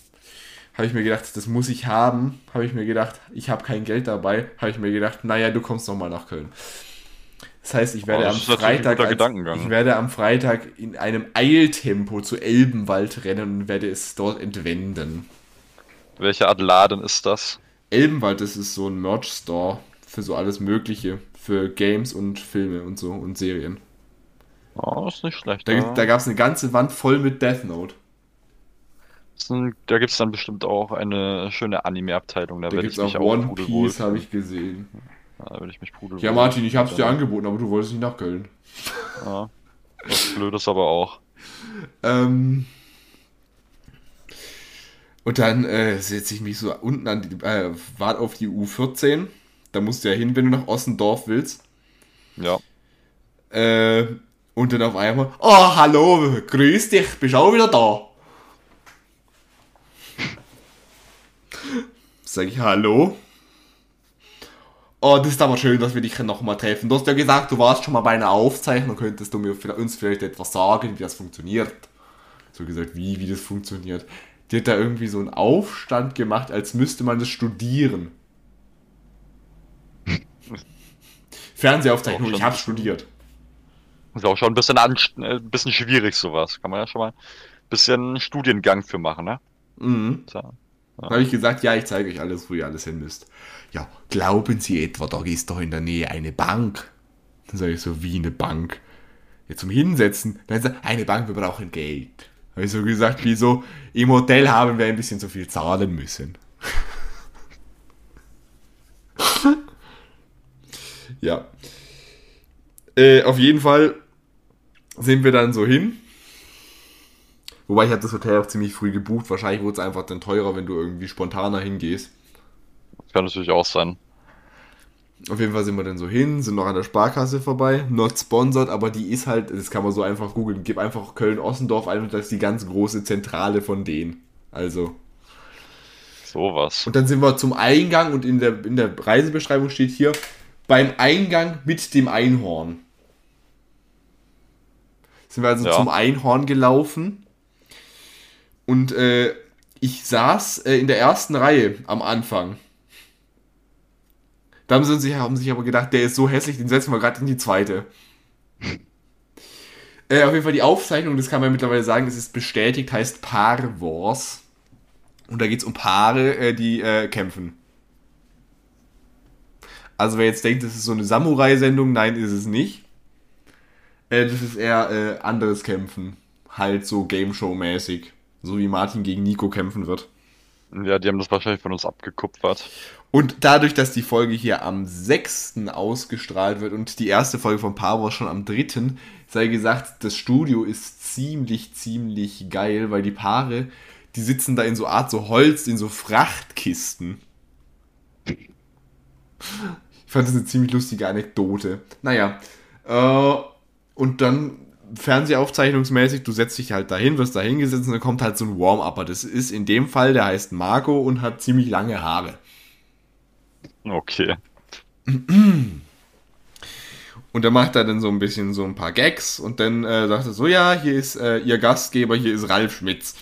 Habe ich mir gedacht, das muss ich haben. Habe ich mir gedacht, ich habe kein Geld dabei. Habe ich mir gedacht, naja, du kommst noch mal nach Köln. Das heißt, ich werde Oh, am Freitag, als, ich werde am Freitag in einem Eiltempo zu Elbenwald rennen und werde es dort entwenden. welche Art Laden ist das? Elbenwald, das ist so ein Merch-Store für so alles Mögliche, für Games und Filme und so und Serien. Oh, ist nicht schlecht. Da, ja. da gab es eine ganze Wand voll mit Death Note. Ein- Da gibt es dann bestimmt auch eine schöne Anime-Abteilung. Da Da gibt es auch One Piece, habe ich gesehen. Da würde ich mich pudeln. Ja, Martin, ich hab's dir angeboten, aber du wolltest nicht nach Köln. Ja. Was Blödes aber auch. Ähm, und dann äh, setze ich mich so unten an die, äh, wart auf die U14. Da musst du ja hin, wenn du nach Ossendorf willst. Ja. Äh, und dann auf einmal, oh, hallo, grüß dich, bist auch wieder da. Sag ich, hallo. Oh, das ist aber schön, dass wir dich nochmal treffen. Du hast ja gesagt, du warst schon mal bei einer Aufzeichnung, könntest du mir, uns vielleicht etwas sagen, wie das funktioniert? So gesagt, wie, wie das funktioniert. Die hat da irgendwie so einen Aufstand gemacht, als müsste man das studieren. Fernsehaufzeichnung, ich habe studiert. Ist auch schon ein bisschen, äh, ein bisschen schwierig, sowas. Kann man ja schon mal ein bisschen Studiengang für machen, ne? Mhm. So. Dann habe ich gesagt, ja, ich zeige euch alles, wo ihr alles hin müsst. Ja, glauben Sie etwa, da ist doch in der Nähe eine Bank? Dann sage ich so, wie eine Bank? Ja, zum Hinsetzen. Dann sagt eine Bank, wir brauchen Geld. Habe ich so gesagt, wieso? Im Hotel haben wir ein bisschen zu viel zahlen müssen. Ja. Äh, auf jeden Fall sind wir dann so hin. Wobei ich habe das Hotel auch ziemlich früh gebucht. Wahrscheinlich wurde es einfach dann teurer, wenn du irgendwie spontaner hingehst. Das kann natürlich auch sein. Auf jeden Fall sind wir dann so hin, sind noch an der Sparkasse vorbei. Not sponsored, aber die ist halt, das kann man so einfach googeln. Gib einfach Köln-Ossendorf ein und das ist die ganz große Zentrale von denen. Also. Sowas. Und dann sind wir zum Eingang und in der, in der Reisebeschreibung steht hier, beim Eingang mit dem Einhorn. Sind wir also Ja. zum Einhorn gelaufen. Und äh, ich saß äh, in der ersten Reihe am Anfang. Da haben sie sich, haben sich aber gedacht, der ist so hässlich, den setzen wir gerade in die zweite. *laughs* äh, auf jeden Fall die Aufzeichnung, das kann man mittlerweile sagen, es ist bestätigt, heißt Paar Wars. Und da geht es um Paare, äh, die äh, kämpfen. Also wer jetzt denkt, das ist so eine Samurai-Sendung, nein, ist es nicht. Äh, das ist eher äh, anderes Kämpfen. Halt so Game Show-mäßig. So wie Martin gegen Nico kämpfen wird. Ja, die haben das wahrscheinlich von uns abgekupfert. Und dadurch, dass die Folge hier am 6. ausgestrahlt wird und die erste Folge von Paar Wars schon am 3., sei gesagt, das Studio ist ziemlich, ziemlich geil, weil die Paare, die sitzen da in so Art so Holz, in so Frachtkisten. Ich fand das eine ziemlich lustige Anekdote. Naja, äh, und dann Fernsehaufzeichnungsmäßig, du setzt dich halt dahin, wirst da hingesetzt und dann kommt halt so ein Warm-Upper. Das ist in dem Fall, der heißt Marco und hat ziemlich lange Haare. Okay. Und er macht da dann so ein bisschen so ein paar Gags und dann äh, sagt er so, ja, hier ist äh, ihr Gastgeber, hier ist Ralf Schmitz.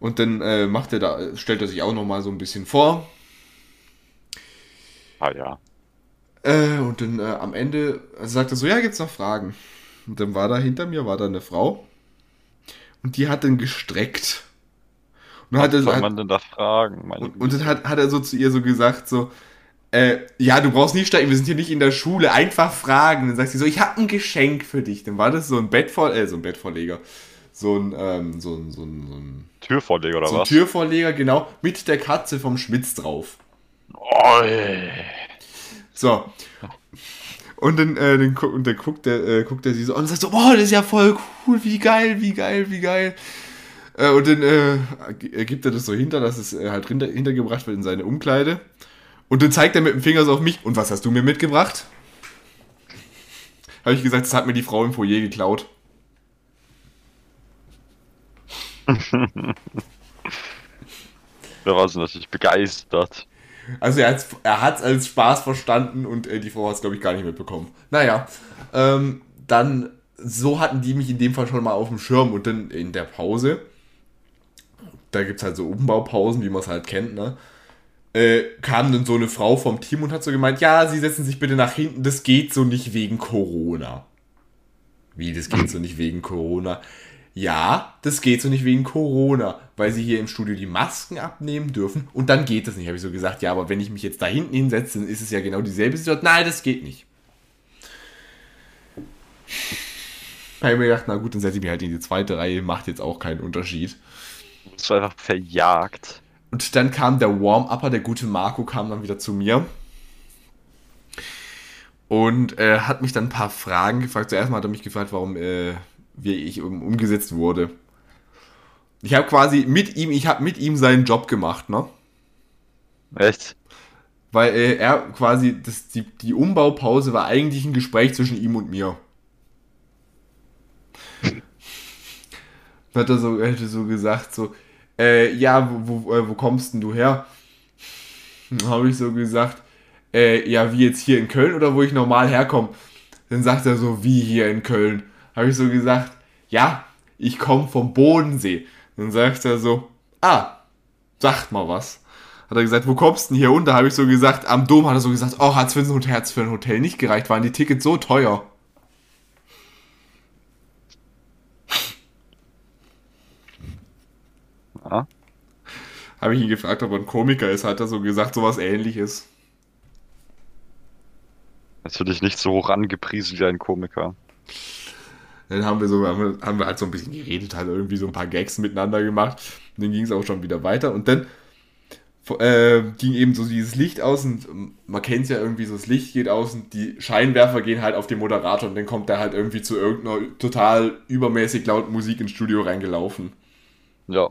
Und dann äh, macht er da, stellt er sich auch nochmal so ein bisschen vor. Ah ja. Äh, und dann äh, am Ende also sagt er so, ja, gibt's noch Fragen? Und dann war da hinter mir, war da eine Frau. Und die hat dann gestreckt. Und dann hat er, Was soll hat, man denn da fragen? Meine Und, und dann hat, hat er so zu ihr so gesagt, so, äh, ja, du brauchst nicht steigen, wir sind hier nicht in der Schule, einfach fragen. Dann sagt sie so, ich habe ein Geschenk für dich. Dann war das so ein Bettvoll, äh, so ein Bettvorleger. So ein, ähm, so ein, so ein, so ein, Türvorleger oder so ein was? Türvorleger, genau, mit der Katze vom Schmitz drauf. Oh. So. Und dann, äh, dann, und dann guckt, der, äh, guckt er sie so an und sagt so, boah, das ist ja voll cool, wie geil, wie geil, wie geil. Äh, und dann äh, gibt er das so hinter, dass es äh, halt hinter, hintergebracht wird in seine Umkleide. Und dann zeigt er mit dem Finger so auf mich. Und was hast du mir mitgebracht? Habe ich gesagt, das hat mir die Frau im Foyer geklaut. *laughs* Da war sie natürlich begeistert. Also er hat's, er hat's als Spaß verstanden und äh, die Frau hat es, glaube ich, gar nicht mitbekommen. Naja, ähm, dann, so hatten die mich in dem Fall schon mal auf dem Schirm und dann in der Pause, da gibt es halt so Umbaupausen, wie man es halt kennt, ne? Äh, kam dann so eine Frau vom Team und hat so gemeint, ja, sie setzen sich bitte nach hinten, das geht so nicht wegen Corona. Wie, das geht so nicht wegen Corona? Ja, das geht so nicht wegen Corona, weil sie hier im Studio die Masken abnehmen dürfen und dann geht das nicht. Habe ich so gesagt, ja, aber wenn ich mich jetzt da hinten hinsetze, dann ist es ja genau dieselbe Situation. Nein, das geht nicht. Habe ich mir gedacht, na gut, dann setze ich mich halt in die zweite Reihe, macht jetzt auch keinen Unterschied. Das war einfach verjagt. Und dann kam der Warm-Upper, der gute Marco kam dann wieder zu mir. und äh, hat mich dann ein paar Fragen gefragt. Zuerst mal hat er mich gefragt, warum äh, wie ich um, umgesetzt wurde. Ich habe quasi mit ihm, ich habe mit ihm seinen Job gemacht, ne? Echt? Weil äh, er quasi, das, die, die Umbaupause war eigentlich ein Gespräch zwischen ihm und mir. hat er so, hätte so gesagt, so, äh, ja, wo, wo, äh, wo kommst denn du her? Habe ich so gesagt, äh, ja, wie jetzt hier in Köln oder wo ich normal herkomme? Dann sagt er so, wie hier in Köln? Habe ich so gesagt, ja, ich komme vom Bodensee. Dann sagt er so, ah, sagt mal was. Hat er gesagt, wo kommst du denn hier unter? Habe ich so gesagt, am Dom hat er so gesagt, oh, hat's für ein Hotel, hat's für ein Hotel nicht gereicht, waren die Tickets so teuer. Ja. Habe ich ihn gefragt, ob er ein Komiker ist, hat er so gesagt, sowas ähnliches. Natürlich nicht so hoch angepriesen wie ein Komiker. Dann haben wir so, haben wir, halt so ein bisschen geredet, halt irgendwie so ein paar Gags miteinander gemacht. Und dann ging es auch schon wieder weiter. Und dann äh, ging eben so dieses Licht aus und man kennt es ja irgendwie so, das Licht geht aus und die Scheinwerfer gehen halt auf den Moderator und dann kommt der halt irgendwie zu irgendeiner total übermäßig lauten Musik ins Studio reingelaufen. Ja.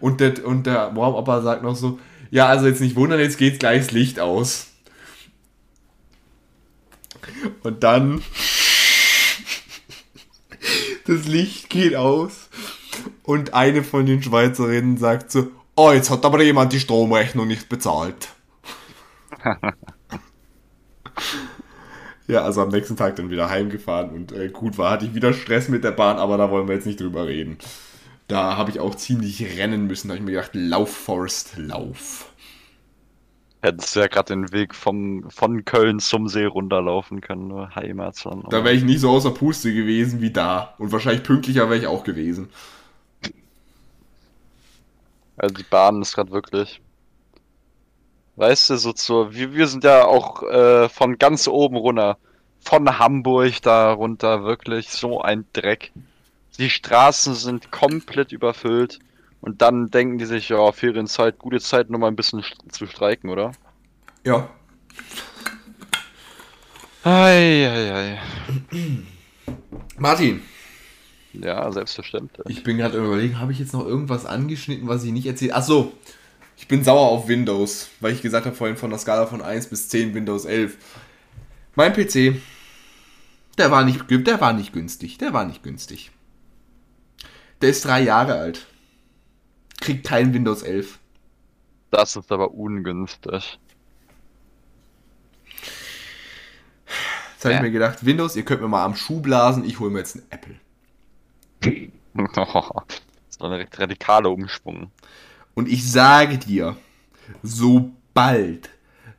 Und der, und der Warm-Upper sagt noch so, ja, also jetzt nicht wundern, jetzt geht gleich das Licht aus. Und dann das Licht geht aus und eine von den Schweizerinnen sagt so, oh, jetzt hat aber jemand die Stromrechnung nicht bezahlt. ja, also am nächsten Tag dann wieder heimgefahren und äh, gut war, hatte ich wieder Stress mit der Bahn, aber da wollen wir jetzt nicht drüber reden. Da habe ich auch ziemlich rennen müssen, da habe ich mir gedacht, lauf, Forrest, lauf. Hättest du ja gerade den Weg vom, von Köln zum See runterlaufen können, nur Heimatland. Da wäre ich nicht so außer Puste gewesen wie da. Und wahrscheinlich pünktlicher wäre ich auch gewesen. Also die Bahn ist gerade wirklich. Weißt du, so zur. Wir, wir sind ja auch äh, von ganz oben runter. Von Hamburg da runter, wirklich so ein Dreck. Die Straßen sind komplett überfüllt. Und dann denken die sich, ja, Ferienzeit, gute Zeit, noch mal ein bisschen zu streiken, oder? Ja. Eieiei. Martin, Ja, selbstverständlich. ich bin gerade überlegen, habe ich jetzt noch irgendwas angeschnitten, was ich nicht erzählt Ach so, ich bin sauer auf Windows, weil ich gesagt habe vorhin von der Skala von 1 bis 10 Windows 11. Mein PC, der war nicht, der war nicht günstig, der war nicht günstig. Der ist drei Jahre alt. Kriegt kein Windows 11. Das ist aber ungünstig. Jetzt habe ich mir gedacht, Windows, ihr könnt mir mal am Schuh blasen, ich hole mir jetzt einen Apple. *laughs* so eine recht radikale Umschwung. Und ich sage dir, sobald,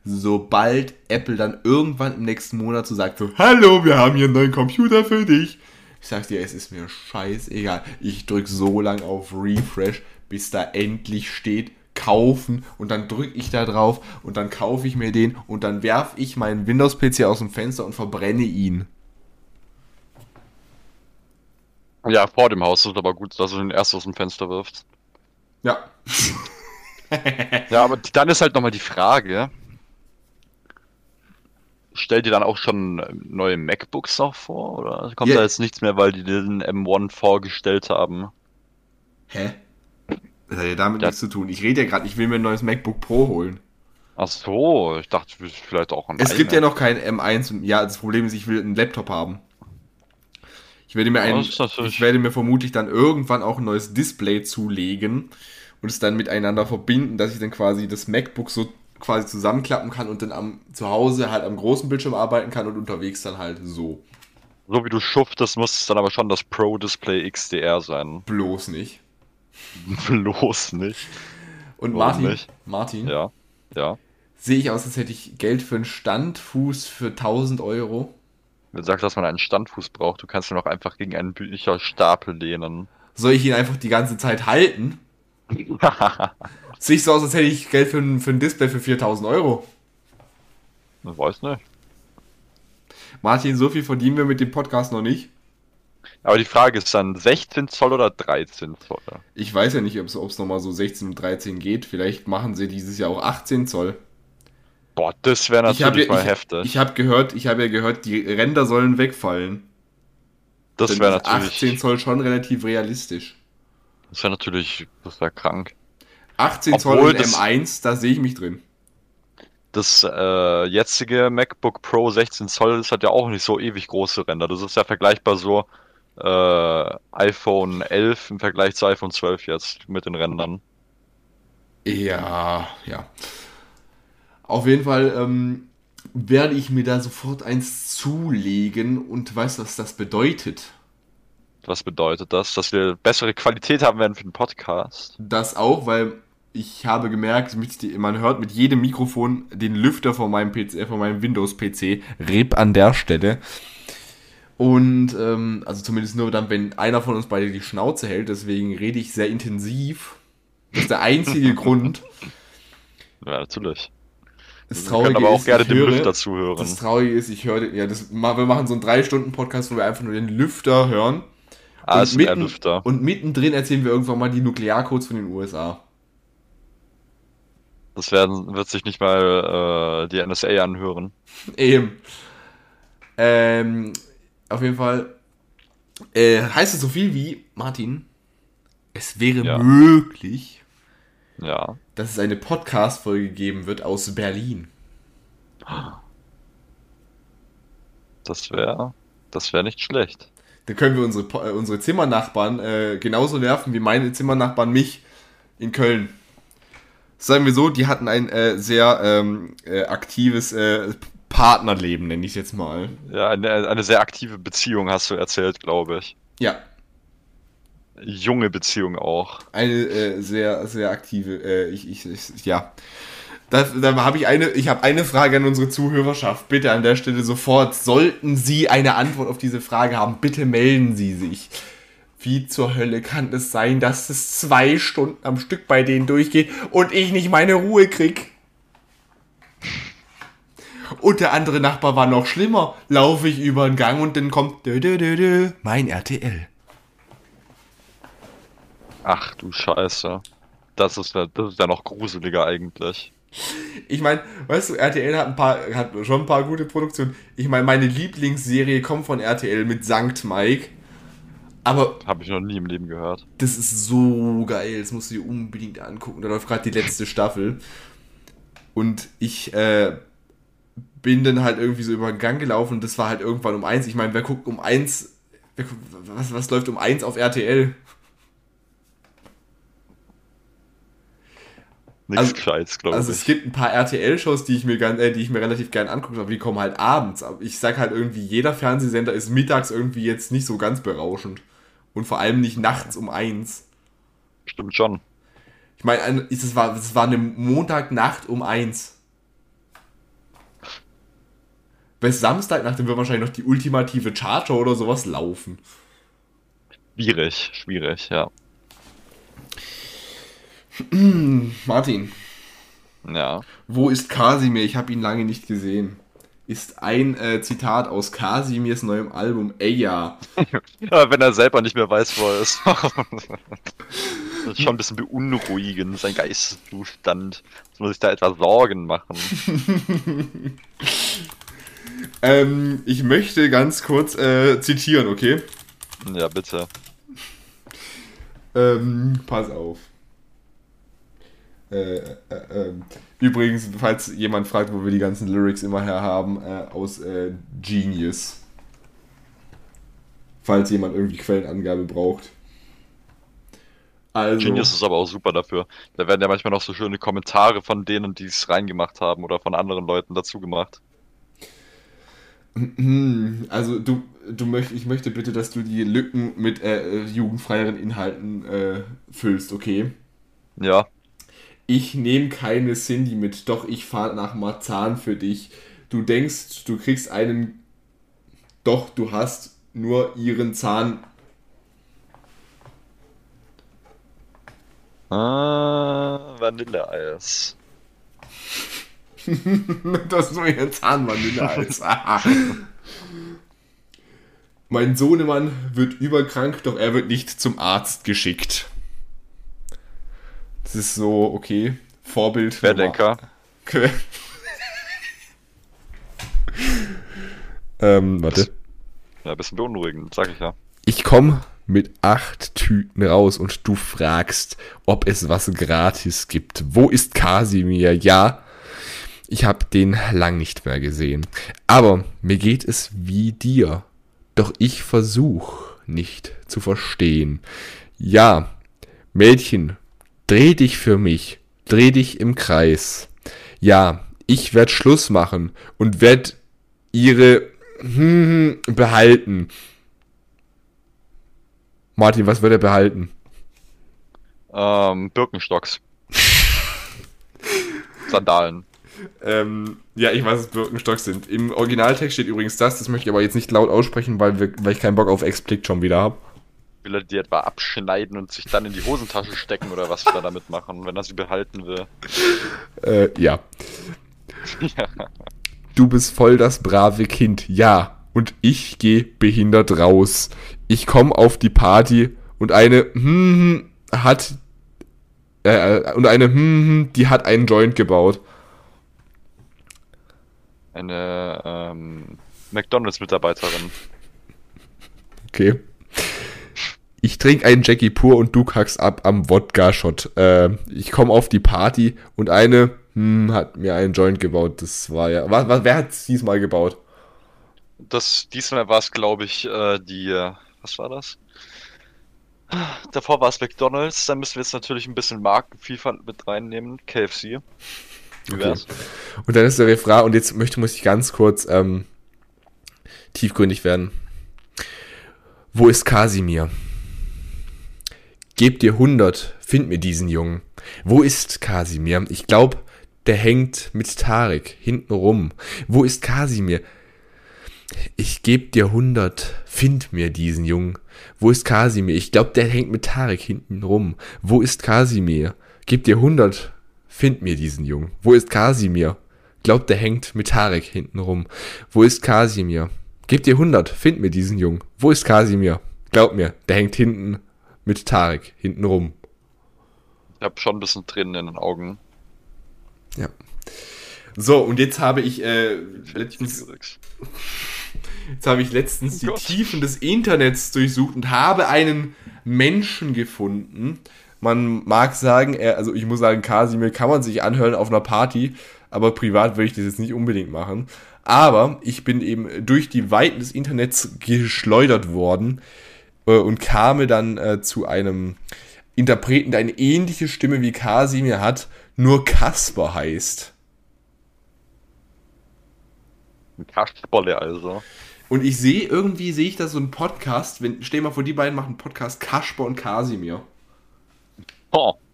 sobald Apple dann irgendwann im nächsten Monat so sagt, so, hallo, wir haben hier einen neuen Computer für dich. Ich sag dir, es ist mir scheißegal. Ich drück so lang auf Refresh, bis da endlich steht, kaufen und dann drücke ich da drauf und dann kaufe ich mir den und dann werf ich meinen Windows-PC aus dem Fenster und verbrenne ihn. Ja, vor dem Haus ist es aber gut, dass du den erst aus dem Fenster wirfst. Ja. *laughs* Ja, aber dann ist halt nochmal die Frage. Stellt ihr dann auch schon neue MacBooks noch vor? Oder kommt Ja. da jetzt nichts mehr, weil die den M1 vorgestellt haben? Hä? Das hat ja damit Ja. nichts zu tun. Ich rede ja gerade, ich will mir ein neues MacBook Pro holen. Ach so, ich dachte vielleicht auch an Es gibt ja noch kein M1. Ja, das Problem ist, ich will einen Laptop haben. Ich werde mir, ein, das natürlich- ich werde mir vermutlich dann irgendwann auch ein neues Display zulegen und es dann miteinander verbinden, dass ich dann quasi das MacBook so quasi zusammenklappen kann und dann am zu Hause halt am großen Bildschirm arbeiten kann und unterwegs dann halt so. So wie du schuftest, muss es dann aber schon das Pro Display XDR sein. Bloß nicht. *laughs* Bloß nicht. Und Warum Martin, nicht? Martin, Ja. Ja. sehe ich aus, als hätte ich Geld für einen Standfuß für 1000 Euro. Wenn du sagst, dass man einen Standfuß braucht, du kannst ihn auch einfach gegen einen Bücherstapel lehnen. Soll ich ihn einfach die ganze Zeit halten? *laughs* Sehe ich so aus, als hätte ich Geld für ein, für ein Display für 4000 Euro. Ich weiß nicht. Martin, so viel verdienen wir mit dem Podcast noch nicht. Aber die Frage ist dann 16 Zoll oder 13 Zoll? Ich weiß ja nicht, ob es nochmal so 16 und 13 geht. Vielleicht machen sie dieses Jahr auch 18 Zoll. Boah, das wäre Ich habe natürlich mal ich, heftig. ich hab gehört, ich habe ja gehört, die Ränder sollen wegfallen. das wäre diese 18 natürlich. Zoll schon relativ realistisch. Das wäre natürlich. Das wäre krank. 18 Zoll Obwohl in das- M1, da sehe ich mich drin. Das äh, jetzige MacBook Pro 16 Zoll das hat ja auch nicht so ewig große Ränder. Das ist ja vergleichbar so äh, iPhone 11 im Vergleich zu iPhone 12 jetzt mit den Rändern. Ja, ja. Auf jeden Fall ähm, werde ich mir da sofort eins zulegen und weißt du, was das bedeutet? Was bedeutet das? Dass wir bessere Qualität haben werden für den Podcast. Das auch, weil ich habe gemerkt, mit man hört mit jedem Mikrofon den Lüfter von meinem PC, von meinem Windows-PC, RIP an der Stelle. Und ähm, also zumindest nur dann, wenn einer von uns beide die Schnauze hält, deswegen rede ich sehr intensiv. Das ist der einzige *laughs* Grund. Ja, natürlich. Das Wir können aber auch ist, gerne ich dem höre- Lüfter zuhören. Das Traurige ist, ich höre, ja, das, wir machen so einen 3-Stunden-Podcast, wo wir einfach nur den Lüfter hören. Ah, ist mitten, Lüfter. und mittendrin erzählen wir irgendwann mal die Nuklearcodes von den USA. Das werden, wird sich nicht mal äh, die NSA anhören. *laughs* Eben. Ähm, auf jeden Fall äh, heißt es so viel wie, Martin, es wäre Ja. möglich, Ja. dass es eine Podcast-Folge geben wird aus Berlin. Das wäre. Das wäre nicht schlecht. Dann können wir unsere, äh, unsere Zimmernachbarn äh, genauso nerven wie meine Zimmernachbarn mich in Köln. Sagen wir so, die hatten ein äh, sehr ähm, äh, aktives äh, Partnerleben, nenne ich es jetzt mal. Ja, eine, eine sehr aktive Beziehung hast du erzählt, glaube ich. Ja, Junge Beziehung auch. eine äh, sehr, sehr aktive, äh, ich, ich, ich, ja. Da, da habe ich eine, ich habe eine Frage an unsere Zuhörerschaft. Bitte an der Stelle sofort, sollten Sie eine Antwort auf diese Frage haben, bitte melden Sie sich. Wie zur Hölle kann es sein, dass es zwei Stunden am Stück bei denen durchgeht und ich nicht meine Ruhe krieg? Und der andere Nachbar war noch schlimmer. Laufe ich über den Gang und dann kommt dö, dö, dö, dö, mein RTL. Ach du Scheiße. Das ist ja, das ist ja noch gruseliger eigentlich. Ich meine, weißt du, RTL hat ein paar, hat schon ein paar gute Produktionen. Ich meine, meine Lieblingsserie kommt von RTL mit Sankt Mike. Aber Habe ich noch nie im Leben gehört. das ist so geil, das musst du dir unbedingt angucken. Da läuft gerade die letzte Staffel. Und ich äh, bin dann halt irgendwie so über den Gang gelaufen und das war halt irgendwann um eins. Ich meine, wer guckt um eins? Guckt, was, was läuft um eins auf RTL? Nichts Also- Gescheites, glaube Also ich. es gibt ein paar RTL-Shows, die ich mir ganz, äh, die ich mir relativ gern angucke, aber die kommen halt abends. Aber ich sag halt irgendwie, jeder Fernsehsender ist mittags irgendwie jetzt nicht so ganz berauschend. Und vor allem nicht nachts um eins. Stimmt schon. Ich meine, ein- es war, es war eine Montagnacht um eins. Bis Samstagnacht dann wird wahrscheinlich noch die ultimative Charger oder sowas laufen. Schwierig, schwierig, ja. *clears throat* Martin, Ja. wo ist Kasimir? Ich habe ihn lange nicht gesehen. Ist ein äh, Zitat aus Kasimirs neuem Album Eya. *laughs* ja. Wenn er selber nicht mehr weiß, wo er ist. *laughs* das ist schon ein bisschen beunruhigend, sein Geisteszustand. Jetzt muss ich da etwas Sorgen machen. *laughs* Ähm, ich möchte ganz kurz äh, zitieren, okay? Ja, bitte. Ähm, pass auf. Äh, äh, ähm, übrigens, falls jemand fragt, wo wir die ganzen Lyrics immer her haben, äh, aus äh, Genius. Falls jemand irgendwie Quellenangabe braucht. Also, Genius ist aber auch super dafür. Da werden ja manchmal noch so schöne Kommentare von denen, die es reingemacht haben oder von anderen Leuten dazu gemacht. Also du, du möcht, ich möchte bitte, dass du die Lücken mit äh, jugendfreieren Inhalten äh, füllst, okay? Ja, Ich nehme keine Cindy mit, doch ich fahre nach Marzahn für dich. Du denkst, du kriegst einen, doch du hast nur ihren Zahn. Ah, Vanilleeis. *laughs* du hast nur ihren Zahn, Vanilleeis. *laughs* mein Sohnemann wird überkrank, doch er wird nicht zum Arzt geschickt. Das ist so, okay. Vorbild. Querdenker. Que- ähm, warte. Ja, ein bisschen beunruhigend, sag ich ja. Ich komme mit acht Tüten raus und du fragst, ob es was gratis gibt. Wo ist Kasimir? Ja, ich habe den lang nicht mehr gesehen. Aber mir geht es wie dir. Doch ich versuch nicht zu verstehen. Ja, Mädchen, dreh dich für mich, dreh dich im Kreis. Ja, ich werd Schluss machen und werd ihre hm, behalten. Martin, was wird er behalten? Ähm, Birkenstocks. *laughs* Sandalen. Ähm, ja, ich weiß, was Birkenstocks sind. Im Originaltext steht übrigens das, das möchte ich aber jetzt nicht laut aussprechen, weil, wir, weil ich keinen Bock auf Explikt schon wieder habe. Will er die etwa abschneiden und sich dann in die Hosentasche stecken oder was will er damit machen, wenn er sie behalten will? *laughs* Äh, ja. ja. *laughs* Du bist voll das brave Kind, ja. Und ich geh behindert raus. Ich komm auf die Party und eine hm, hat äh, und eine hm, die hat einen Joint gebaut. Eine ähm, McDonalds-Mitarbeiterin. Okay. Ich trinke einen Jackie pur und du kackst ab am Wodka-Shot. Äh, ich komme auf die Party und eine hm, hat mir einen Joint gebaut. Das war ja. Was, was, wer hat es diesmal gebaut? Das, diesmal war es, glaube ich, äh, die. äh, Was war das? Davor war es McDonalds, da müssen wir jetzt natürlich ein bisschen Markenvielfalt mit reinnehmen. KFC. Okay. Und dann ist der Refrain, und jetzt möchte, muss ich ganz kurz ähm, tiefgründig werden. Wo ist Kasimir? Geb dir 100, find mir diesen Jungen. Wo ist Kasimir? Ich glaub, der hängt mit Tarek hinten rum. Wo ist Kasimir? Ich geb dir 100, find mir diesen Jungen. Wo ist Kasimir? Ich glaub, der hängt mit Tarek hinten rum. Wo ist Kasimir? Gib dir 100, find mir diesen Jungen. Wo ist Kasimir? Glaub, der hängt mit Tarek hinten rum. Wo ist Kasimir? Gib dir 100, find mir diesen Jungen. Wo ist Kasimir? Glaub mir, der hängt hinten mit Tarek hinten rum. Ich habe schon ein bisschen Tränen in den Augen. Ja. So, und jetzt habe ich äh, letztens, jetzt habe ich letztens die Gott. Tiefen des Internets durchsucht und habe einen Menschen gefunden. Man mag sagen, er, also ich muss sagen, Kasimir kann man sich anhören auf einer Party, aber privat würde ich das jetzt nicht unbedingt machen. Aber ich bin eben durch die Weiten des Internets geschleudert worden äh, und kam dann äh, zu einem Interpreten, der eine ähnliche Stimme wie Kasimir hat, nur Kasper heißt. Kasperle also. Und ich sehe, irgendwie sehe ich da so einen Podcast, wenn, stell dir mal vor, die beiden machen einen Podcast, Kasper und Kasimir. Oh, *laughs*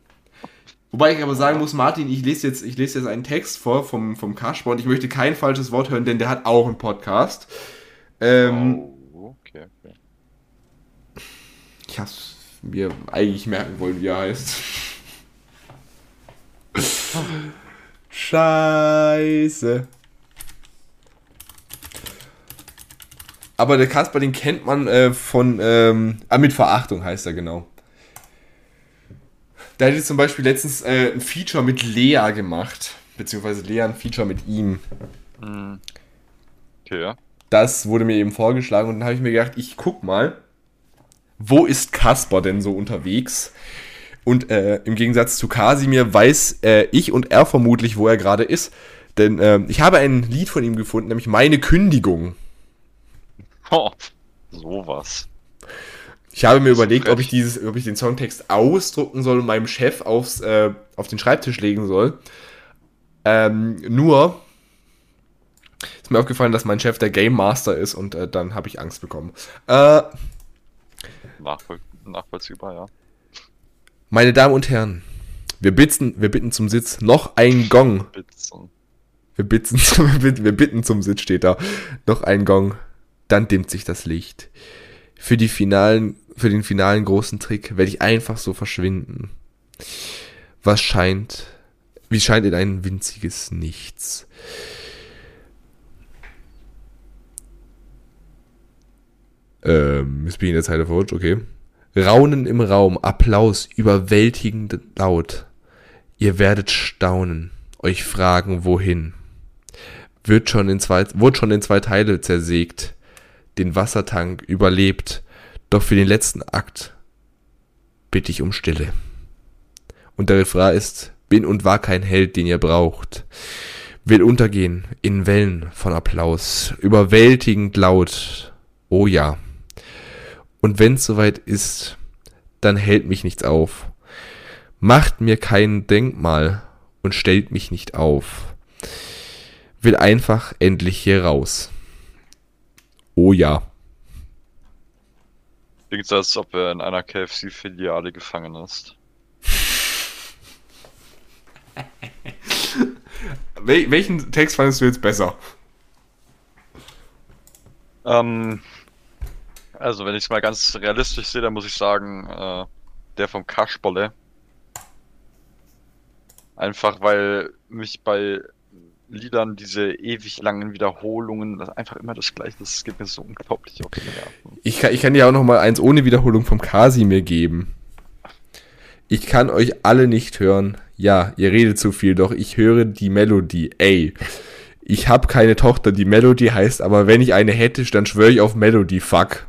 Wobei ich aber sagen muss, Martin, ich lese jetzt, ich lese jetzt einen Text vor vom, vom Kasper und ich möchte kein falsches Wort hören, denn der hat auch einen Podcast. Ähm, oh okay, okay. Ich hab's mir eigentlich merken wollen, wie er heißt. Scheiße. Aber der Kasper, den kennt man äh, von, ähm, ah, mit Verachtung heißt er genau. Da hätte ich zum Beispiel letztens äh, ein Feature mit Lea gemacht. Beziehungsweise Lea ein Feature mit ihm. Okay, ja. Das wurde mir eben vorgeschlagen und dann habe ich mir gedacht, ich guck mal, wo ist Kasper denn so unterwegs? Und äh, im Gegensatz zu Kasimir weiß äh, ich und er vermutlich, wo er gerade ist. Denn ähm, ich habe ein Lied von ihm gefunden, nämlich Meine Kündigung. Oh, *laughs* sowas. Ich habe mir überlegt, ob ich dieses, ob ich den Songtext ausdrucken soll und meinem Chef aufs, äh, auf den Schreibtisch legen soll. Ähm, nur ist mir aufgefallen, dass mein Chef der Game Master ist und äh, dann habe ich Angst bekommen. Äh, Nachvoll nachvollziehbar, ja. Meine Damen und Herren, wir bitten, wir bitten zum Sitz noch ein Gong. Bitzen. Wir bitten, *laughs* wir bitten, wir bitten zum Sitz steht da. Noch ein Gong. Dann dimmt sich das Licht. Für die finalen, für den finalen großen Trick werde ich einfach so verschwinden. Was scheint, wie scheint in ein winziges Nichts. Ähm, jetzt bin ich in der Zeile verrutscht, okay. Raunen im Raum, Applaus, überwältigend laut. Ihr werdet staunen, euch fragen, wohin. wird schon in zwei, wurde schon in zwei Teile zersägt, den Wassertank überlebt, doch für den letzten Akt bitte ich um Stille. Und der Refrain ist, bin und war kein Held, den ihr braucht. Will untergehen in Wellen von Applaus, überwältigend laut. Oh ja. Und wenn's soweit ist, dann hält mich nichts auf. Macht mir kein Denkmal und stellt mich nicht auf. Will einfach endlich hier raus. Oh ja. Klingt als ob er in einer KFC-Filiale gefangen ist. *laughs* Wel welchen Text fandest du jetzt besser? Ähm, also, wenn ich es mal ganz realistisch sehe, dann muss ich sagen, äh, der vom Kasperle. Einfach weil mich bei Liedern diese ewig langen Wiederholungen, das ist einfach immer das Gleiche, das geht mir so unglaublich auf die Nerven. Ich kann, ich kann dir auch noch mal eins ohne Wiederholung vom Kasimir geben. Ich kann euch alle nicht hören. Ja, ihr redet zu viel, doch ich höre die Melodie. Ey, ich hab keine Tochter, die Melody heißt, aber wenn ich eine hätte, dann schwöre ich auf Melody, fuck.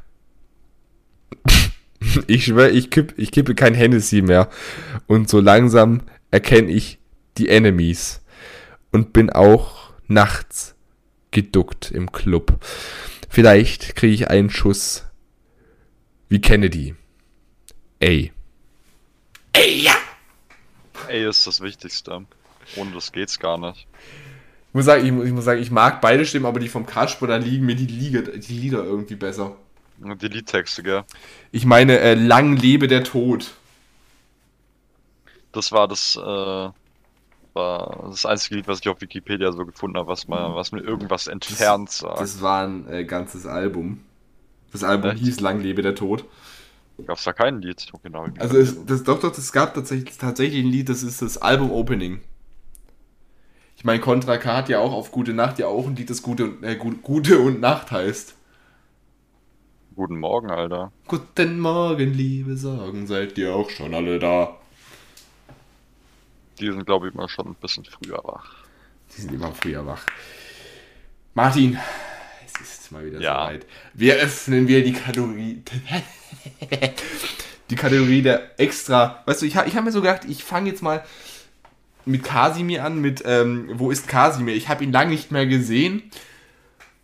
*laughs* ich schwöre, ich, kipp, ich kippe kein Hennessy mehr. Und so langsam erkenne ich die Enemies. Und bin auch nachts geduckt im Club. Vielleicht kriege ich einen Schuss wie Kennedy. Ey. Ey, ja! Ey, ist das Wichtigste. Ohne das geht's gar nicht. Ich muss sagen, ich, muss- ich muss sagen, ich mag beide Stimmen, aber die vom Kasper, da liegen mir die, Liga, die Lieder irgendwie besser. Die Liedtexte, gell? Ich meine, äh, lang lebe der Tod. Das war das, äh, war das einzige Lied, was ich auf Wikipedia so gefunden habe, was mal, was mir irgendwas entfernt sagt. Das war ein äh, ganzes Album. Das Album Echt? hieß Lang lebe der Tod. Gab's da kein Lied? Genau. Also es, das, doch, doch, es gab tatsächlich, tatsächlich ein Lied, das ist das Album-Opening. Ich meine, Contra K hat ja auch auf Gute Nacht ja auch ein Lied, das Gute und, äh, Gut- Gute und Nacht heißt. Guten Morgen, Alter. Guten Morgen, liebe Sorgen, seid ihr auch schon alle da? Die sind, glaube ich, immer schon ein bisschen früher wach. Die sind immer früher wach. Martin, es ist mal wieder Ja. soweit. Wir öffnen wieder die Kategorie. *laughs* die Kategorie der extra. Weißt du, ich, ich habe mir so gedacht, ich fange jetzt mal mit Kasimir an, mit ähm, Wo ist Kasimir? Ich habe ihn lange nicht mehr gesehen.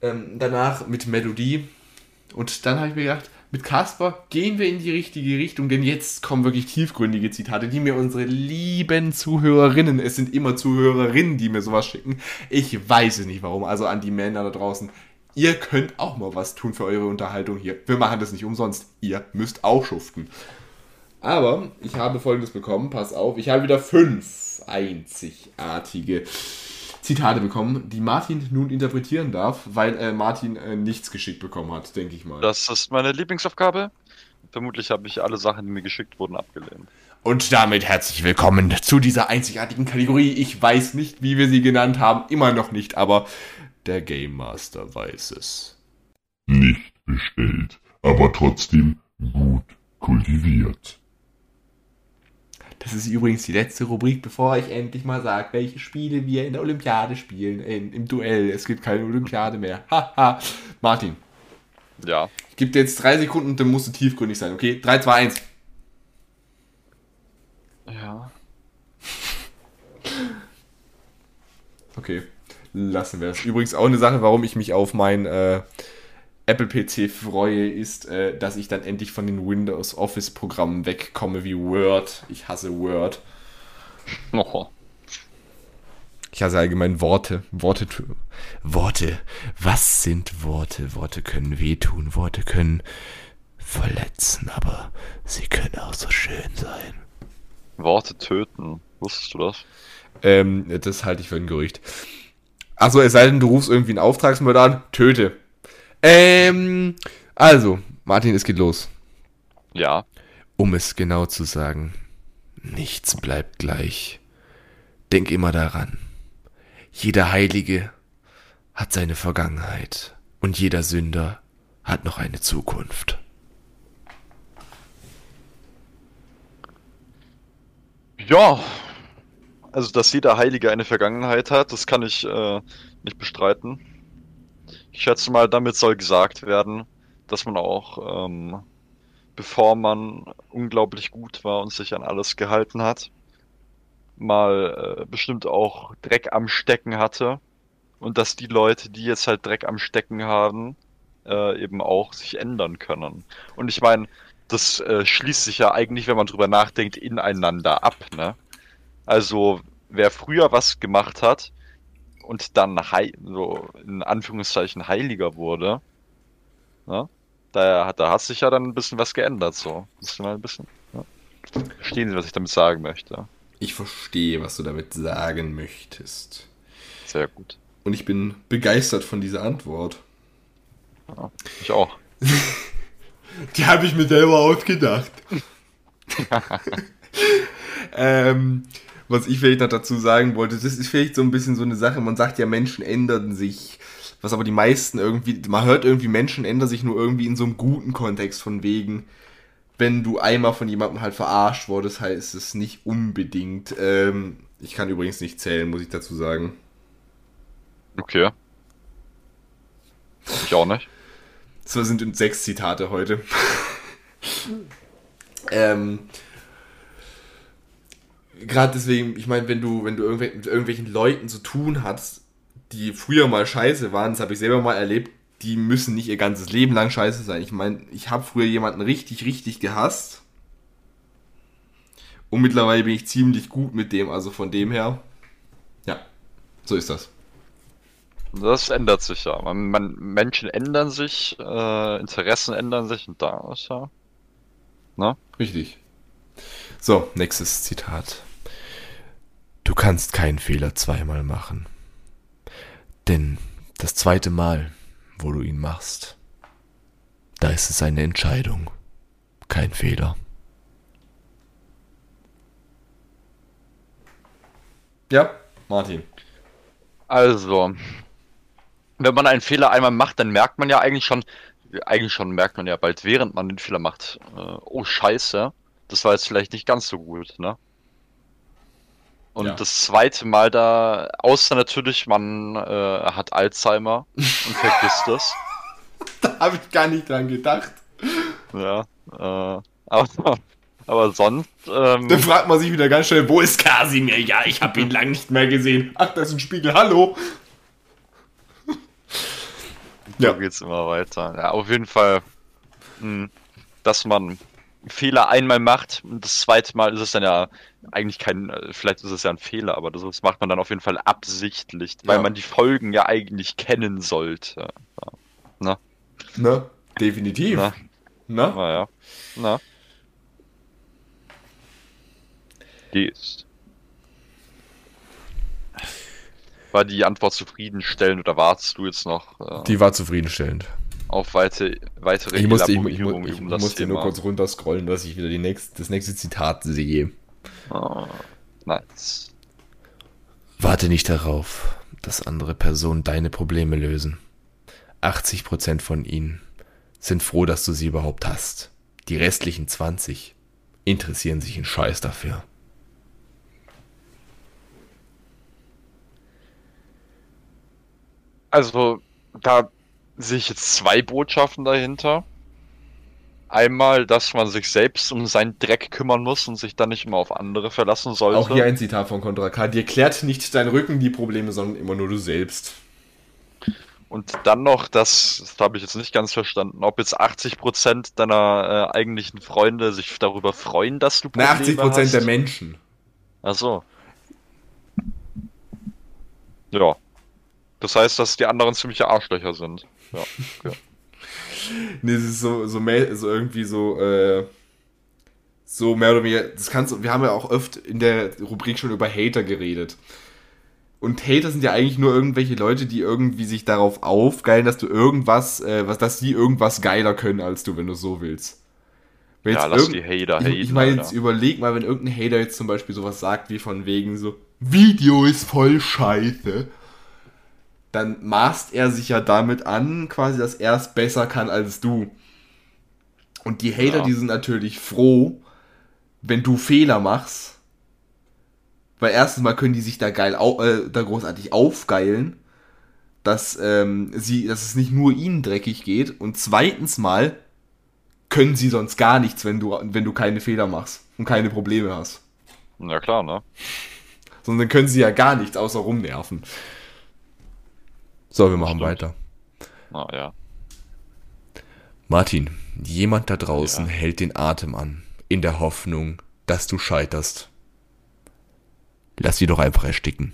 Ähm, danach mit Melodie. Und dann habe ich mir gedacht, mit Kasper gehen wir in die richtige Richtung, denn jetzt kommen wirklich tiefgründige Zitate, die mir unsere lieben Zuhörerinnen, es sind immer Zuhörerinnen, die mir sowas schicken. Ich weiß es nicht warum, also an die Männer da draußen. Ihr könnt auch mal was tun für eure Unterhaltung hier. Wir machen das nicht umsonst. Ihr müsst auch schuften. Aber ich habe folgendes bekommen, pass auf, ich habe wieder fünf einzigartige Zitate bekommen, die Martin nun interpretieren darf, weil äh, Martin äh, nichts geschickt bekommen hat, denke ich mal. Das ist meine Lieblingsaufgabe. Vermutlich habe ich alle Sachen, die mir geschickt wurden, abgelehnt. Und damit herzlich willkommen zu dieser einzigartigen Kategorie. Ich weiß nicht, wie wir sie genannt haben, immer noch nicht, aber der Game Master weiß es. Nicht bestellt, aber trotzdem gut kultiviert. Das ist übrigens die letzte Rubrik, bevor ich endlich mal sage, welche Spiele wir in der Olympiade spielen, äh, im Duell. Es gibt keine Olympiade mehr. Haha. Martin, Ja. ich gebe dir jetzt drei Sekunden und dann musst du tiefgründig sein, okay? 3, 2, 1. Ja. Okay, lassen wir es. Übrigens auch eine Sache, warum ich mich auf mein äh, Apple PC freue, ist, äh, dass ich dann endlich von den Windows Office Programmen wegkomme wie Word. Ich hasse Word. Oh. Ich hasse allgemein Worte. Worte. Worte. Was sind Worte? Worte können wehtun. Worte können verletzen, aber sie können auch so schön sein. Worte töten. Wusstest du das? Ähm, das halte ich für ein Gerücht. Achso, es sei denn, du rufst irgendwie einen Auftragsmörder an, töte. Ähm, also, Martin, es geht los. Ja. Um es genau zu sagen, nichts bleibt gleich. Denk immer daran. Jeder Heilige hat seine Vergangenheit und jeder Sünder hat noch eine Zukunft. Ja. Also, dass jeder Heilige eine Vergangenheit hat, das kann ich äh, nicht bestreiten. Ich schätze mal, damit soll gesagt werden, dass man auch, ähm, bevor man unglaublich gut war und sich an alles gehalten hat, mal äh, bestimmt auch Dreck am Stecken hatte und dass die Leute, die jetzt halt Dreck am Stecken haben, äh, eben auch sich ändern können. Und ich meine, das äh, schließt sich ja eigentlich, wenn man drüber nachdenkt, ineinander ab, ne? Also, wer früher was gemacht hat und dann so in Anführungszeichen heiliger wurde, ne? Da hat, da hat sich ja dann ein bisschen was geändert, so. Müssen mal ein bisschen, ne? Verstehen Sie, was ich damit sagen möchte? Ich verstehe, was du damit sagen möchtest. Sehr gut. Und ich bin begeistert von dieser Antwort. Ja, ich auch. *laughs* Die habe ich mir selber ausgedacht. *laughs* *laughs* ähm, was ich vielleicht noch dazu sagen wollte, das ist vielleicht so ein bisschen so eine Sache, man sagt ja, Menschen ändern sich. Was aber die meisten irgendwie, man hört irgendwie, Menschen ändern sich nur irgendwie in so einem guten Kontext von wegen, wenn du einmal von jemandem halt verarscht wurdest, heißt es nicht unbedingt. Ähm, ich kann übrigens nicht zählen, muss ich dazu sagen. Okay. Ich auch nicht. So sind sechs Zitate heute. *laughs* ähm, Gerade deswegen, ich meine, wenn du, wenn du irgendwel mit irgendwelchen Leuten zu tun hast, die früher mal scheiße waren, das habe ich selber mal erlebt, die müssen nicht ihr ganzes Leben lang scheiße sein. Ich meine, ich habe früher jemanden richtig, richtig gehasst. Und mittlerweile bin ich ziemlich gut mit dem, also von dem her. Ja, so ist das. Das ändert sich ja. Man, man, Menschen ändern sich, äh, Interessen ändern sich und da ist ja. Ne? Richtig. So, nächstes Zitat. Du kannst keinen Fehler zweimal machen. Denn das zweite Mal, wo du ihn machst, da ist es eine Entscheidung, kein Fehler. Ja, Martin. Also, wenn man einen Fehler einmal macht, dann merkt man ja eigentlich schon, eigentlich schon merkt man ja bald, während man den Fehler macht, äh, oh Scheiße, das war jetzt vielleicht nicht ganz so gut, ne? Und ja. das zweite Mal da, außer natürlich, man äh, hat Alzheimer und vergisst es. *laughs* da habe ich gar nicht dran gedacht. Ja, äh, aber, aber sonst. Ähm, Dann fragt man sich wieder ganz schnell, wo ist Kasimir? Ja, ich habe ihn lang nicht mehr gesehen. Ach, da ist ein Spiegel, hallo. ja. So geht's immer weiter. Ja, auf jeden Fall, mh, hm, dass man Fehler einmal macht und das zweite Mal ist es dann ja eigentlich kein, äh, vielleicht ist es ja ein Fehler, aber das macht man dann auf jeden Fall absichtlich, weil ja. man die Folgen ja eigentlich kennen sollte. Na? Na, definitiv. Na? Na? Na ja. Na? Die ist. War die Antwort zufriedenstellend oder wartest du jetzt noch? Äh... Die war zufriedenstellend auf weite, weitere ich musste, ich, ich, ich, ich musste Thema. nur kurz runterscrollen, dass ich wieder die nächst, das nächste Zitat sehe. Oh, nice. Warte nicht darauf, dass andere Personen deine Probleme lösen. 80% von ihnen sind froh, dass du sie überhaupt hast. Die restlichen 20 interessieren sich in Scheiß dafür. Also, da sehe ich jetzt zwei Botschaften dahinter. Einmal, dass man sich selbst um seinen Dreck kümmern muss und sich dann nicht immer auf andere verlassen sollte. Auch hier ein Zitat von Contra K. Dir klärt nicht dein Rücken die Probleme, sondern immer nur du selbst. Und dann noch, das, das habe ich jetzt nicht ganz verstanden, ob jetzt 80% deiner äh, eigentlichen Freunde sich darüber freuen, dass du Probleme Na, 80% hast. der Menschen. Ach so. Ja. Das heißt, dass die anderen ziemliche Arschlöcher sind. Ja, okay. *laughs* nee, es ist so, so, so irgendwie so, äh, so mehr oder weniger, das kannst wir haben ja auch oft in der Rubrik schon über Hater geredet. Und Hater sind ja eigentlich nur irgendwelche Leute, die irgendwie sich darauf aufgeilen, dass du irgendwas, äh, was, dass die irgendwas geiler können als du, wenn du so willst. Wenn ja, lass die Hater haten. Ich, ich meine, jetzt überleg mal, wenn irgendein Hater jetzt zum Beispiel sowas sagt wie von wegen so, Video ist voll scheiße dann maßt er sich ja damit an, quasi, dass er es besser kann als du. Und die Hater, ja. die sind natürlich froh, wenn du Fehler machst. Weil erstens mal können die sich da geil, äh, da großartig aufgeilen. dass, ähm, sie, dass es nicht nur ihnen dreckig geht und zweitens mal können sie sonst gar nichts, wenn du, wenn du keine Fehler machst und keine Probleme hast. Ja klar, ne? Sondern können sie ja gar nichts außer rumnerven. So, wir machen Stimmt. weiter. Na ja. Martin, jemand da draußen Ja. hält den Atem an, in der Hoffnung, dass du scheiterst. Lass sie doch einfach ersticken.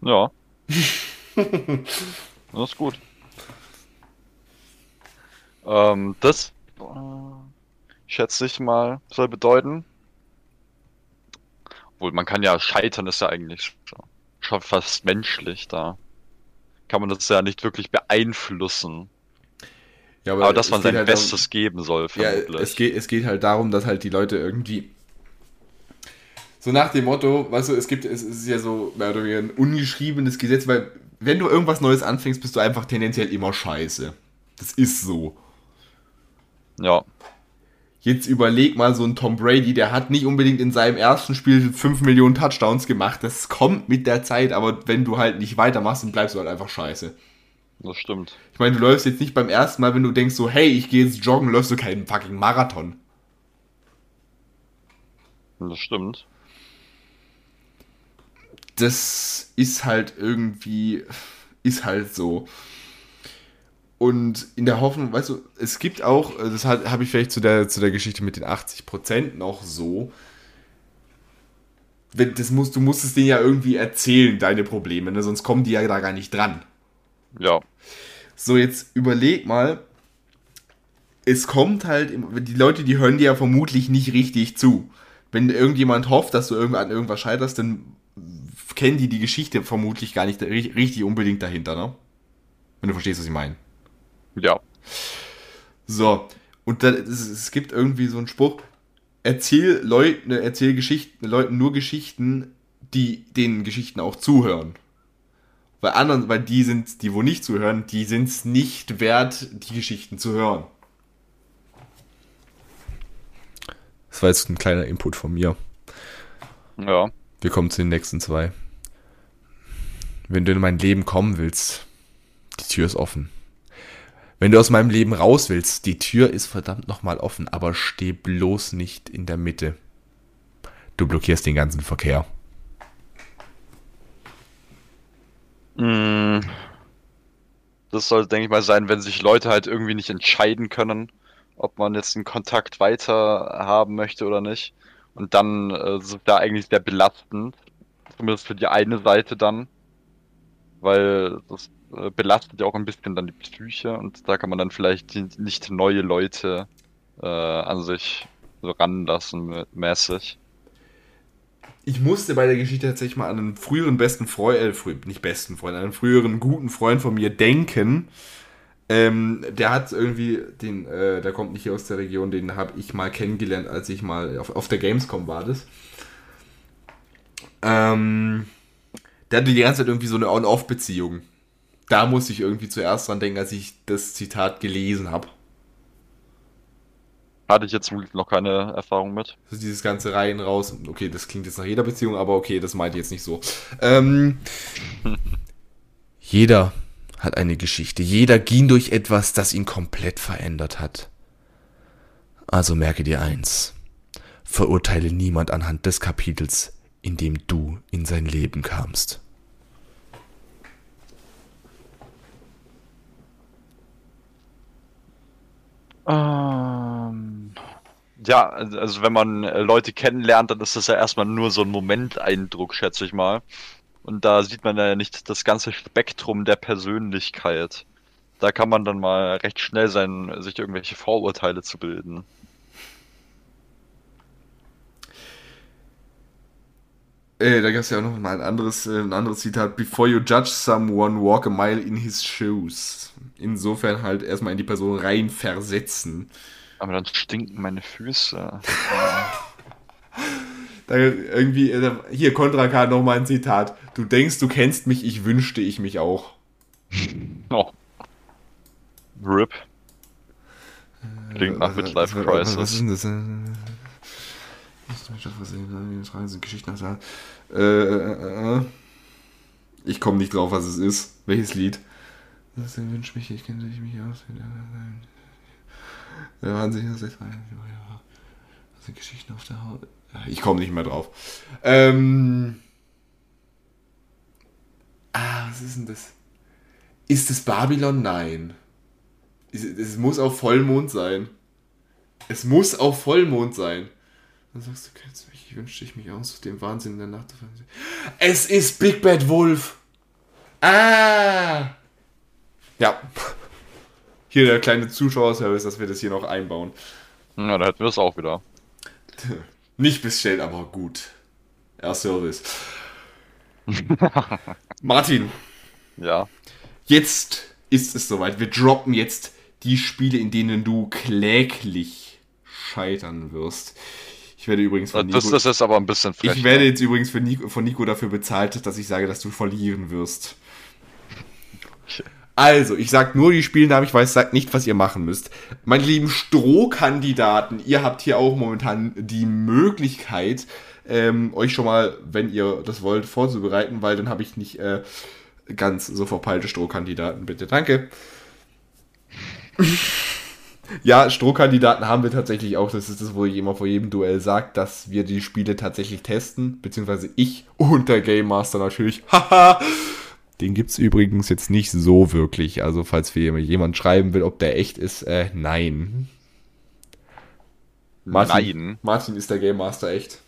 Ja. *laughs* das ist gut. Ähm, das äh, schätze ich mal soll bedeuten. Obwohl, man kann ja scheitern, ist ja eigentlich schon, schon fast menschlich da. Kann man das ja nicht wirklich beeinflussen. Ja, Aber dass man sein halt Bestes geben soll, darum, ja, vermutlich. es geht, es geht halt darum, dass halt die Leute irgendwie so nach dem Motto, weißt du, es gibt, es ist ja so mehr oder weniger ein ungeschriebenes Gesetz, weil wenn du irgendwas Neues anfängst, bist du einfach tendenziell immer scheiße. Das ist so. ja, Jetzt überleg mal, so ein Tom Brady, der hat nicht unbedingt in seinem ersten Spiel 5 Millionen Touchdowns gemacht. Das kommt mit der Zeit, aber wenn du halt nicht weitermachst, dann bleibst du halt einfach scheiße. das stimmt. Ich meine, du läufst jetzt nicht beim ersten Mal, wenn du denkst so, hey, ich gehe jetzt joggen, läufst du keinen fucking Marathon. Das stimmt. Das ist halt irgendwie, ist halt so. Und in der Hoffnung, weißt du, es gibt auch, äh, das habe ich vielleicht zu der, zu der Geschichte mit den 80% noch so, wenn, das musst, du musst es denen ja irgendwie erzählen, deine Probleme, ne? sonst kommen die ja da gar nicht dran. Ja, So, jetzt überleg mal, es kommt halt, die Leute, die hören dir ja vermutlich nicht richtig zu. Wenn irgendjemand hofft, dass du irgendwann an irgendwas scheiterst, dann kennen die die Geschichte vermutlich gar nicht ri- richtig unbedingt dahinter, ne? Wenn du verstehst, was ich meine. Ja, So, und dann, es, es gibt irgendwie so einen Spruch, erzähl Leuten, erzähl Geschichten, Leuten nur Geschichten, die den Geschichten auch zuhören. Weil anderen, weil die sind, die wo nicht zuhören, die sind es nicht wert, die Geschichten zu hören. Das war jetzt ein kleiner Input von mir. ja. Wir kommen zu den nächsten zwei. Wenn du in mein Leben kommen willst, die Tür ist offen. Wenn du aus meinem Leben raus willst, die Tür ist verdammt nochmal offen, aber steh bloß nicht in der Mitte. Du blockierst den ganzen Verkehr. Mm. Das soll, denke ich mal, sein, wenn sich Leute halt irgendwie nicht entscheiden können, ob man jetzt einen Kontakt weiter haben möchte oder nicht. Und dann äh, ist da eigentlich sehr belastend. Zumindest für die eine Seite dann. Weil das belastet ja auch ein bisschen dann die Psyche und da kann man dann vielleicht nicht neue Leute äh, an sich so ranlassen mä- mäßig. Ich musste bei der Geschichte tatsächlich mal an einen früheren besten Freund, äh, frü nicht besten Freund, an einen früheren guten Freund von mir denken. Ähm, der hat irgendwie, den, äh, der kommt nicht hier aus der Region, den habe ich mal kennengelernt, als ich mal auf, auf der Gamescom war das. Ähm, der hatte die ganze Zeit irgendwie so eine On-Off-Beziehung. Da musste ich irgendwie zuerst dran denken, als ich das Zitat gelesen habe. Hatte ich jetzt zum Glück noch keine Erfahrung mit. Also dieses ganze Reihen raus. Okay, das klingt jetzt nach jeder Beziehung, aber okay, das meinte ich jetzt nicht so. Ähm, *laughs* jeder hat eine Geschichte. Jeder ging durch etwas, das ihn komplett verändert hat. Also merke dir eins. Verurteile niemand anhand des Kapitels, in dem du in sein Leben kamst. Ähm, ja, also also wenn man äh, Leute kennenlernt, dann ist das ja erstmal nur so ein Momenteindruck, schätze ich mal. Und da sieht man ja nicht das ganze Spektrum der Persönlichkeit. Da kann man dann mal recht schnell sein, sich irgendwelche Vorurteile zu bilden. Äh, da gab es ja auch noch mal ein anderes, äh, ein anderes Zitat. Before you judge someone, walk a mile in his shoes. Insofern halt erstmal in die Person rein versetzen. Aber dann stinken meine Füße. *laughs* Da irgendwie, äh, hier, Contra K, nochmal ein Zitat. Du denkst, du kennst mich, ich wünschte ich mich auch. *laughs* Oh. RIP. Klingt nach Midlife Was, was ist Crisis. denn das? Äh, äh, äh, äh. Ich komme nicht drauf, was es ist. Welches Lied? Das wünscht mich, ich kenne mich aus. Der Wahnsinn, das ist also Geschichten auf der Haut. Ich komme nicht mehr drauf. Ähm. Ah, was ist denn das? Ist es Babylon? Nein. Es, es muss auf Vollmond sein. Es muss auf Vollmond sein. Dann sagst du, kennst mich, ich wünschte ich mich aus dem Wahnsinn in der Nacht. Es ist Big Bad Wolf. Ah. Ja. Hier der kleine Zuschauerservice, dass wir das hier noch einbauen. Ja, da hätten wir es auch wieder. *laughs* Nicht bestellt, aber gut. Ja, Service. *laughs* Martin, Ja. jetzt ist es soweit. Wir droppen jetzt die Spiele, in denen du kläglich scheitern wirst. Ich werde übrigens von Nico, Das, das ist aber ein bisschen frech. ich werde jetzt übrigens Nico, von Nico dafür bezahlt, dass ich sage, dass du verlieren wirst. Also, ich sag nur die Spielnamen, ich weiß sag nicht, was ihr machen müsst. Meine lieben Strohkandidaten, ihr habt hier auch momentan die Möglichkeit, ähm, euch schon mal, wenn ihr das wollt, vorzubereiten, weil dann habe ich nicht äh, ganz so verpeilte Strohkandidaten, bitte. Danke. *laughs* ja, Strohkandidaten haben wir tatsächlich auch. Das ist das, wo ich immer vor jedem Duell sage, dass wir die Spiele tatsächlich testen, beziehungsweise ich und der Game Master natürlich. *laughs* Haha! Den gibt's übrigens jetzt nicht so wirklich. Also, falls wir jemand schreiben will, ob der echt ist, äh, nein. Martin, Nein. Martin ist der Game Master echt.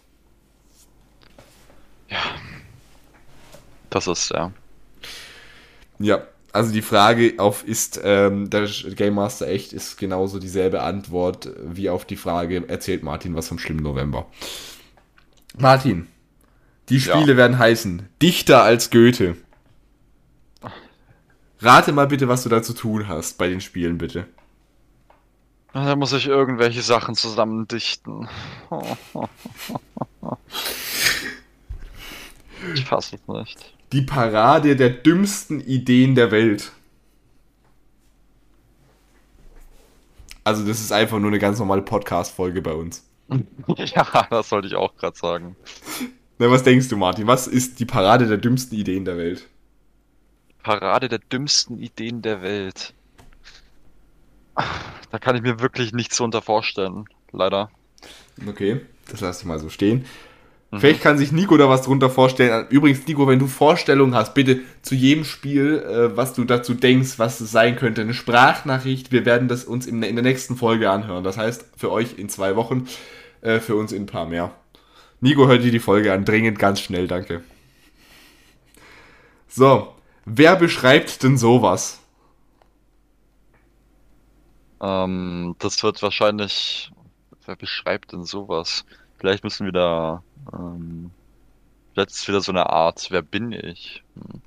Das ist, ja. Ja, also die Frage auf ist ähm, der Game Master echt ist genauso dieselbe Antwort wie auf die Frage erzählt Martin was vom schlimmen November. Martin, die Spiele Ja. werden heißen Dichter als Goethe. Rate mal bitte, was du da zu tun hast bei den Spielen, bitte. Da muss ich irgendwelche Sachen zusammendichten. Ich fasse es nicht. Die Parade der dümmsten Ideen der Welt. Also das ist einfach nur eine ganz normale Podcast-Folge bei uns. *laughs* Ja, das sollte ich auch gerade sagen. Na, was denkst du, Martin? Was ist die Parade der dümmsten Ideen der Welt? Parade der dümmsten Ideen der Welt. Da kann ich mir wirklich nichts unter vorstellen. Leider. Okay, das lasse ich mal so stehen. Vielleicht kann sich Nico da was drunter vorstellen. Übrigens, Nico, wenn du Vorstellungen hast, bitte zu jedem Spiel, äh, was du dazu denkst, was es sein könnte, eine Sprachnachricht. Wir werden das uns in, in der nächsten Folge anhören. Das heißt, für euch in zwei Wochen, äh, für uns in ein paar mehr. Nico, hört dir die Folge an. Dringend, ganz schnell, danke. So, wer beschreibt denn sowas? Ähm, das wird wahrscheinlich. Wer beschreibt denn sowas? Vielleicht müssen wir da. Ähm, vielleicht ist wieder so eine Art. Wer bin ich? Hm.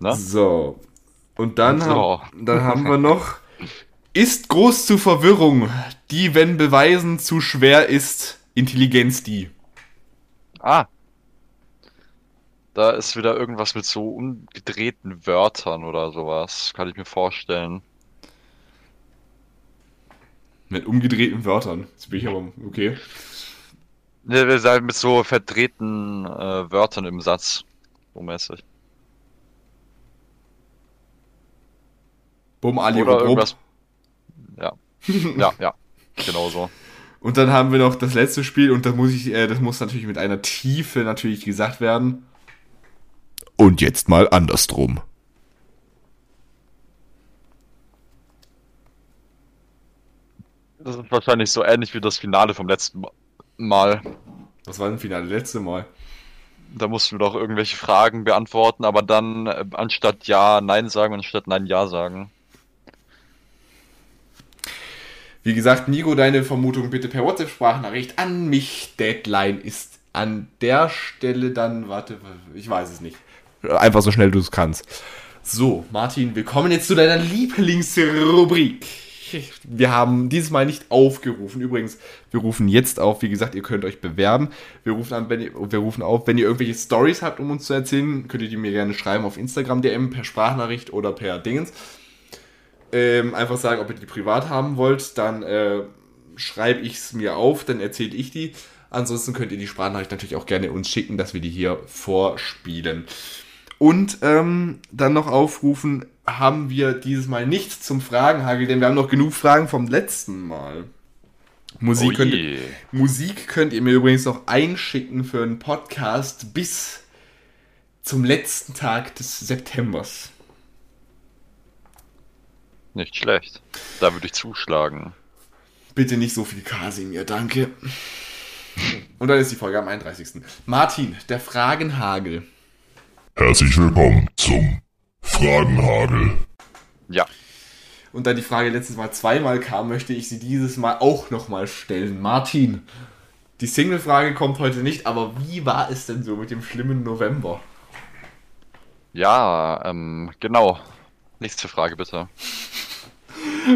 Ne? So. Und dann, So. haben, dann haben wir *laughs* noch. Ist groß zu Verwirrung, die, wenn beweisen zu schwer ist, Intelligenz die. Ah. Da ist wieder irgendwas mit so umgedrehten Wörtern oder sowas. Kann ich mir vorstellen. Mit umgedrehten Wörtern. Jetzt bin ich aber. Okay. Ne, wir sagen mit so verdrehten äh, Wörtern im Satz. So mäßig. Bumm, Ali Oder irgendwas. Ja. *laughs* Ja, ja. Genau so. Und dann haben wir noch das letzte Spiel und das muss ich, äh, das muss natürlich mit einer Tiefe natürlich gesagt werden. Und jetzt mal andersrum. Das ist wahrscheinlich so ähnlich wie das Finale vom letzten Mal. Was war denn Finale letzte Mal? Da mussten wir doch irgendwelche Fragen beantworten, aber dann äh, anstatt Ja, Nein sagen, anstatt Nein, Ja sagen. Wie gesagt, Nico, deine Vermutung bitte per WhatsApp-Sprachnachricht an mich. Deadline ist an der Stelle dann, warte, ich weiß es nicht. Einfach so schnell du es kannst. So, Martin, wir kommen jetzt zu deiner Lieblingsrubrik. Wir haben dieses Mal nicht aufgerufen. Übrigens, wir rufen jetzt auf. Wie gesagt, ihr könnt euch bewerben. Wir rufen, an, wenn ihr, wir rufen auf, wenn ihr irgendwelche Stories habt, um uns zu erzählen, könnt ihr die mir gerne schreiben auf Instagram DM per Sprachnachricht oder per Dingens ähm, einfach sagen, ob ihr die privat haben wollt, dann äh, schreibe ich es mir auf, dann erzähle ich die. Ansonsten könnt ihr die Sprachnachricht natürlich auch gerne uns schicken, dass wir die hier vorspielen. Und ähm, dann noch aufrufen, haben wir dieses Mal nichts zum Fragenhagel, denn wir haben noch genug Fragen vom letzten Mal. Musik, Oh könnt, ihr, Musik könnt ihr mir übrigens noch einschicken für einen Podcast bis zum letzten Tag des Septembers. Nicht schlecht. Da würde ich zuschlagen. Bitte nicht so viel Kasimir, danke. Und dann ist die Folge am 31. Martin, der Fragenhagel. Herzlich willkommen zum Fragenhagel. Ja. Und da die Frage letztes Mal zweimal kam, möchte ich sie dieses Mal auch nochmal stellen. Martin, die Single-Frage kommt heute nicht, aber wie war es denn so mit dem schlimmen November? Ja, ähm, genau. Nächste Frage bitte.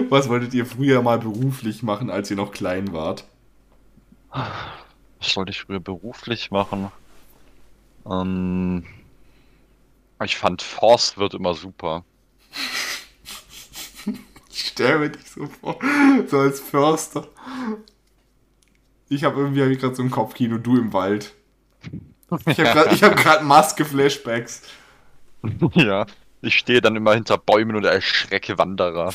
Was wolltet ihr früher mal beruflich machen, als ihr noch klein wart? Was sollte ich früher beruflich machen? Ähm, ich fand Forstwirt immer super. Ich stelle mir dich so vor, so als Förster. Ich habe irgendwie hab gerade so ein Kopfkino, du im Wald. Ich habe gerade hab grad Maske-Flashbacks. *laughs* ja. Ich stehe dann immer hinter Bäumen und erschrecke Wanderer.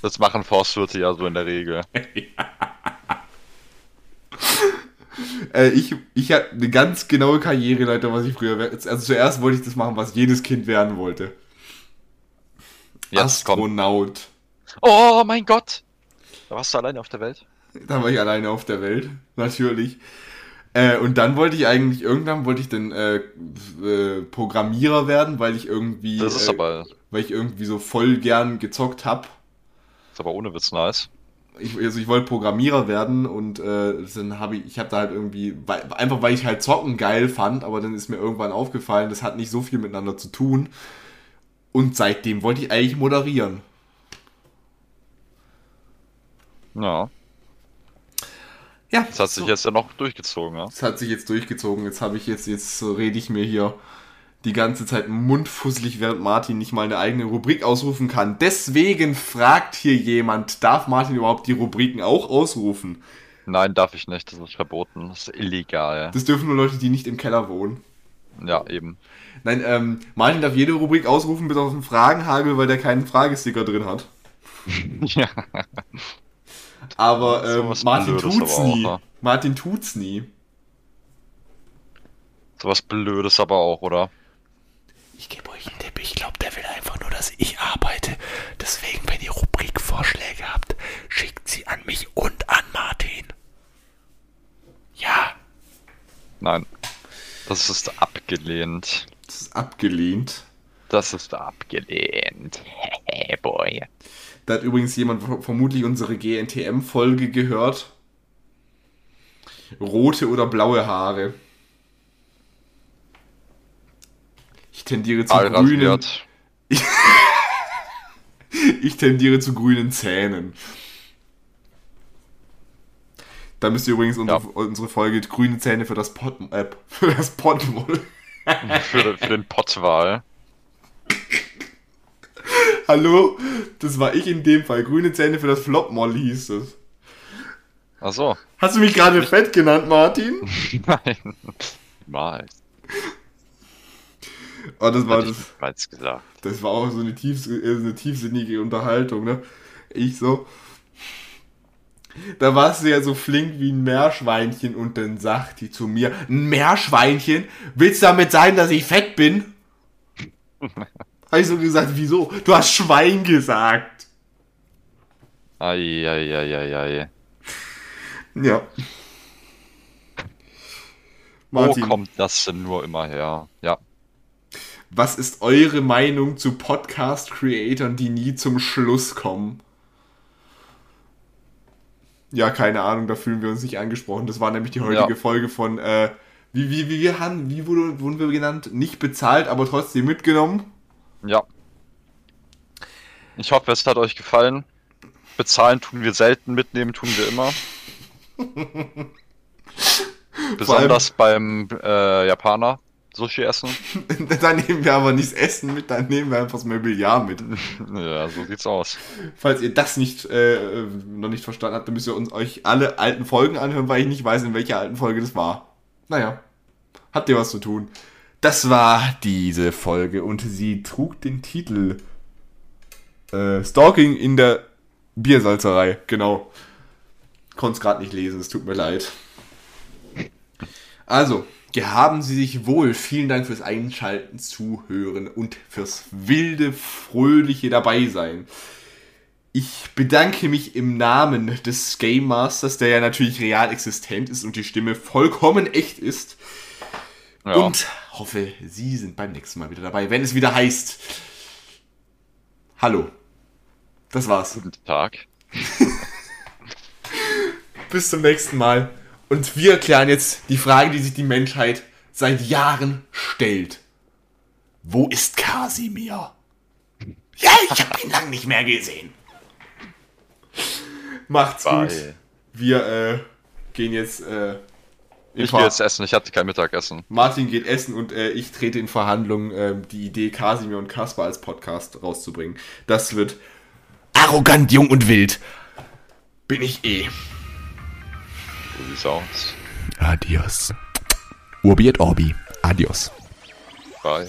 Das machen Forstwirte ja so in der Regel. *laughs* Äh, ich ich habe eine ganz genaue Karriereleiter, was ich früher Also zuerst wollte ich das machen, was jedes Kind werden wollte. Jetzt kommt. Astronaut. Oh mein Gott! Da warst du alleine auf der Welt? Da war ich alleine auf der Welt, natürlich. Äh, und dann wollte ich eigentlich, irgendwann wollte ich dann äh, äh, Programmierer werden, weil ich irgendwie, Das ist äh, aber, weil ich irgendwie so voll gern gezockt hab. ist aber ohne Witz nice. Ich, also ich wollte Programmierer werden und äh, dann habe ich, ich habe da halt irgendwie, weil, einfach weil ich halt Zocken geil fand, aber dann ist mir irgendwann aufgefallen, das hat nicht so viel miteinander zu tun. Und seitdem wollte ich eigentlich moderieren. Ja. Ja, Das hat sich so. jetzt ja noch durchgezogen, ja? Das hat sich jetzt durchgezogen. Jetzt habe ich jetzt, jetzt rede ich mir hier die ganze Zeit mundfusselig, während Martin nicht mal eine eigene Rubrik ausrufen kann. Deswegen fragt hier jemand, darf Martin überhaupt die Rubriken auch ausrufen? Nein, darf ich nicht. Das ist verboten. Das ist illegal. Das dürfen nur Leute, die nicht im Keller wohnen. Ja, eben. Nein, ähm, Martin darf jede Rubrik ausrufen, bis auf den Fragenhagel, weil der keinen Fragesticker drin hat. *laughs* ja. Aber So ähm, was Martin Blödes tut's aber auch, nie. ne? Martin tut's nie. Sowas Blödes aber auch, oder? Ich gebe euch einen Tipp. Ich glaube, der will einfach nur, dass ich arbeite. Deswegen, wenn ihr Rubrikvorschläge habt, schickt sie an mich und an Martin. Ja, Nein. Das ist abgelehnt. das ist abgelehnt. Das ist abgelehnt. Hey, *laughs* boy. Da hat übrigens jemand ver- vermutlich unsere GNTM-Folge gehört. Rote oder blaue Haare. Ich tendiere zu grünen. Allrasiert. *laughs* Ich tendiere zu grünen Zähnen. Da müsst ihr übrigens unsere, Ja. unsere Folge grüne Zähne für das Pot, äh, für das Potmoll. *laughs* Für, für den Pottwahl. *laughs* Hallo, das war ich in dem Fall. Grüne Zähne für das Flopmoll hieß es. Achso. Hast du mich gerade fett genannt, Martin? Nein. Niemals. Oh, das war das. Das war auch so eine, tiefs äh, eine tiefsinnige Unterhaltung, ne? Ich so. Da warst du ja so flink wie ein Meerschweinchen und dann sagt die zu mir, ein Meerschweinchen? Willst du damit sagen, dass ich fett bin? *laughs* Habe ich so gesagt, wieso? Du hast Schwein gesagt. Eieieiei. Ja. Wo Martin, kommt das denn nur immer her? Ja. Was ist eure Meinung zu Podcast-Creatern, die nie zum Schluss kommen? Ja, keine Ahnung, da fühlen wir uns nicht angesprochen. Das war nämlich die heutige Ja. Folge von, äh, wie, wie, wie wir haben, wie wurde, wurden wir genannt? Nicht bezahlt, aber trotzdem mitgenommen. Ja. Ich hoffe, es hat euch gefallen. Bezahlen tun wir selten, mitnehmen tun wir immer. *laughs* Besonders beim äh, Japaner. Sushi essen? *laughs* dann nehmen wir aber nicht das Essen mit, dann nehmen wir einfach das Mobiliar mit. *laughs* Ja, so sieht's aus. Falls ihr das nicht äh, noch nicht verstanden habt, dann müsst ihr uns euch alle alten Folgen anhören, weil ich nicht weiß, in welcher alten Folge das war. Naja, habt ihr was zu tun. Das war diese Folge und sie trug den Titel äh, Stalking in der Biersalzerei. Genau. Konnte es gerade nicht lesen, es tut mir leid. Also, gehaben Sie sich wohl. Vielen Dank fürs Einschalten, Zuhören und fürs wilde, fröhliche Dabeisein. Ich bedanke mich im Namen des Game Masters, der ja natürlich real existent ist und die Stimme vollkommen echt ist. Ja. Und hoffe, Sie sind beim nächsten Mal wieder dabei, wenn es wieder heißt. Hallo. Das war's. Guten Tag. *laughs* Bis zum nächsten Mal. Und wir klären jetzt die Frage, die sich die Menschheit seit Jahren stellt. Wo ist Kasimir? Ja, ich hab ihn lang nicht mehr gesehen. Macht's gut. Bye. Wir äh, gehen jetzt. Äh, Ich gehe jetzt essen, ich hatte kein Mittagessen. Martin geht essen und äh, ich trete in Verhandlungen, äh, die Idee, Kasimir und Kaspar als Podcast rauszubringen. Das wird arrogant, jung und wild. Bin ich eh. Sieht's aus. Adios. Urbi et Orbi. Adios. Bye.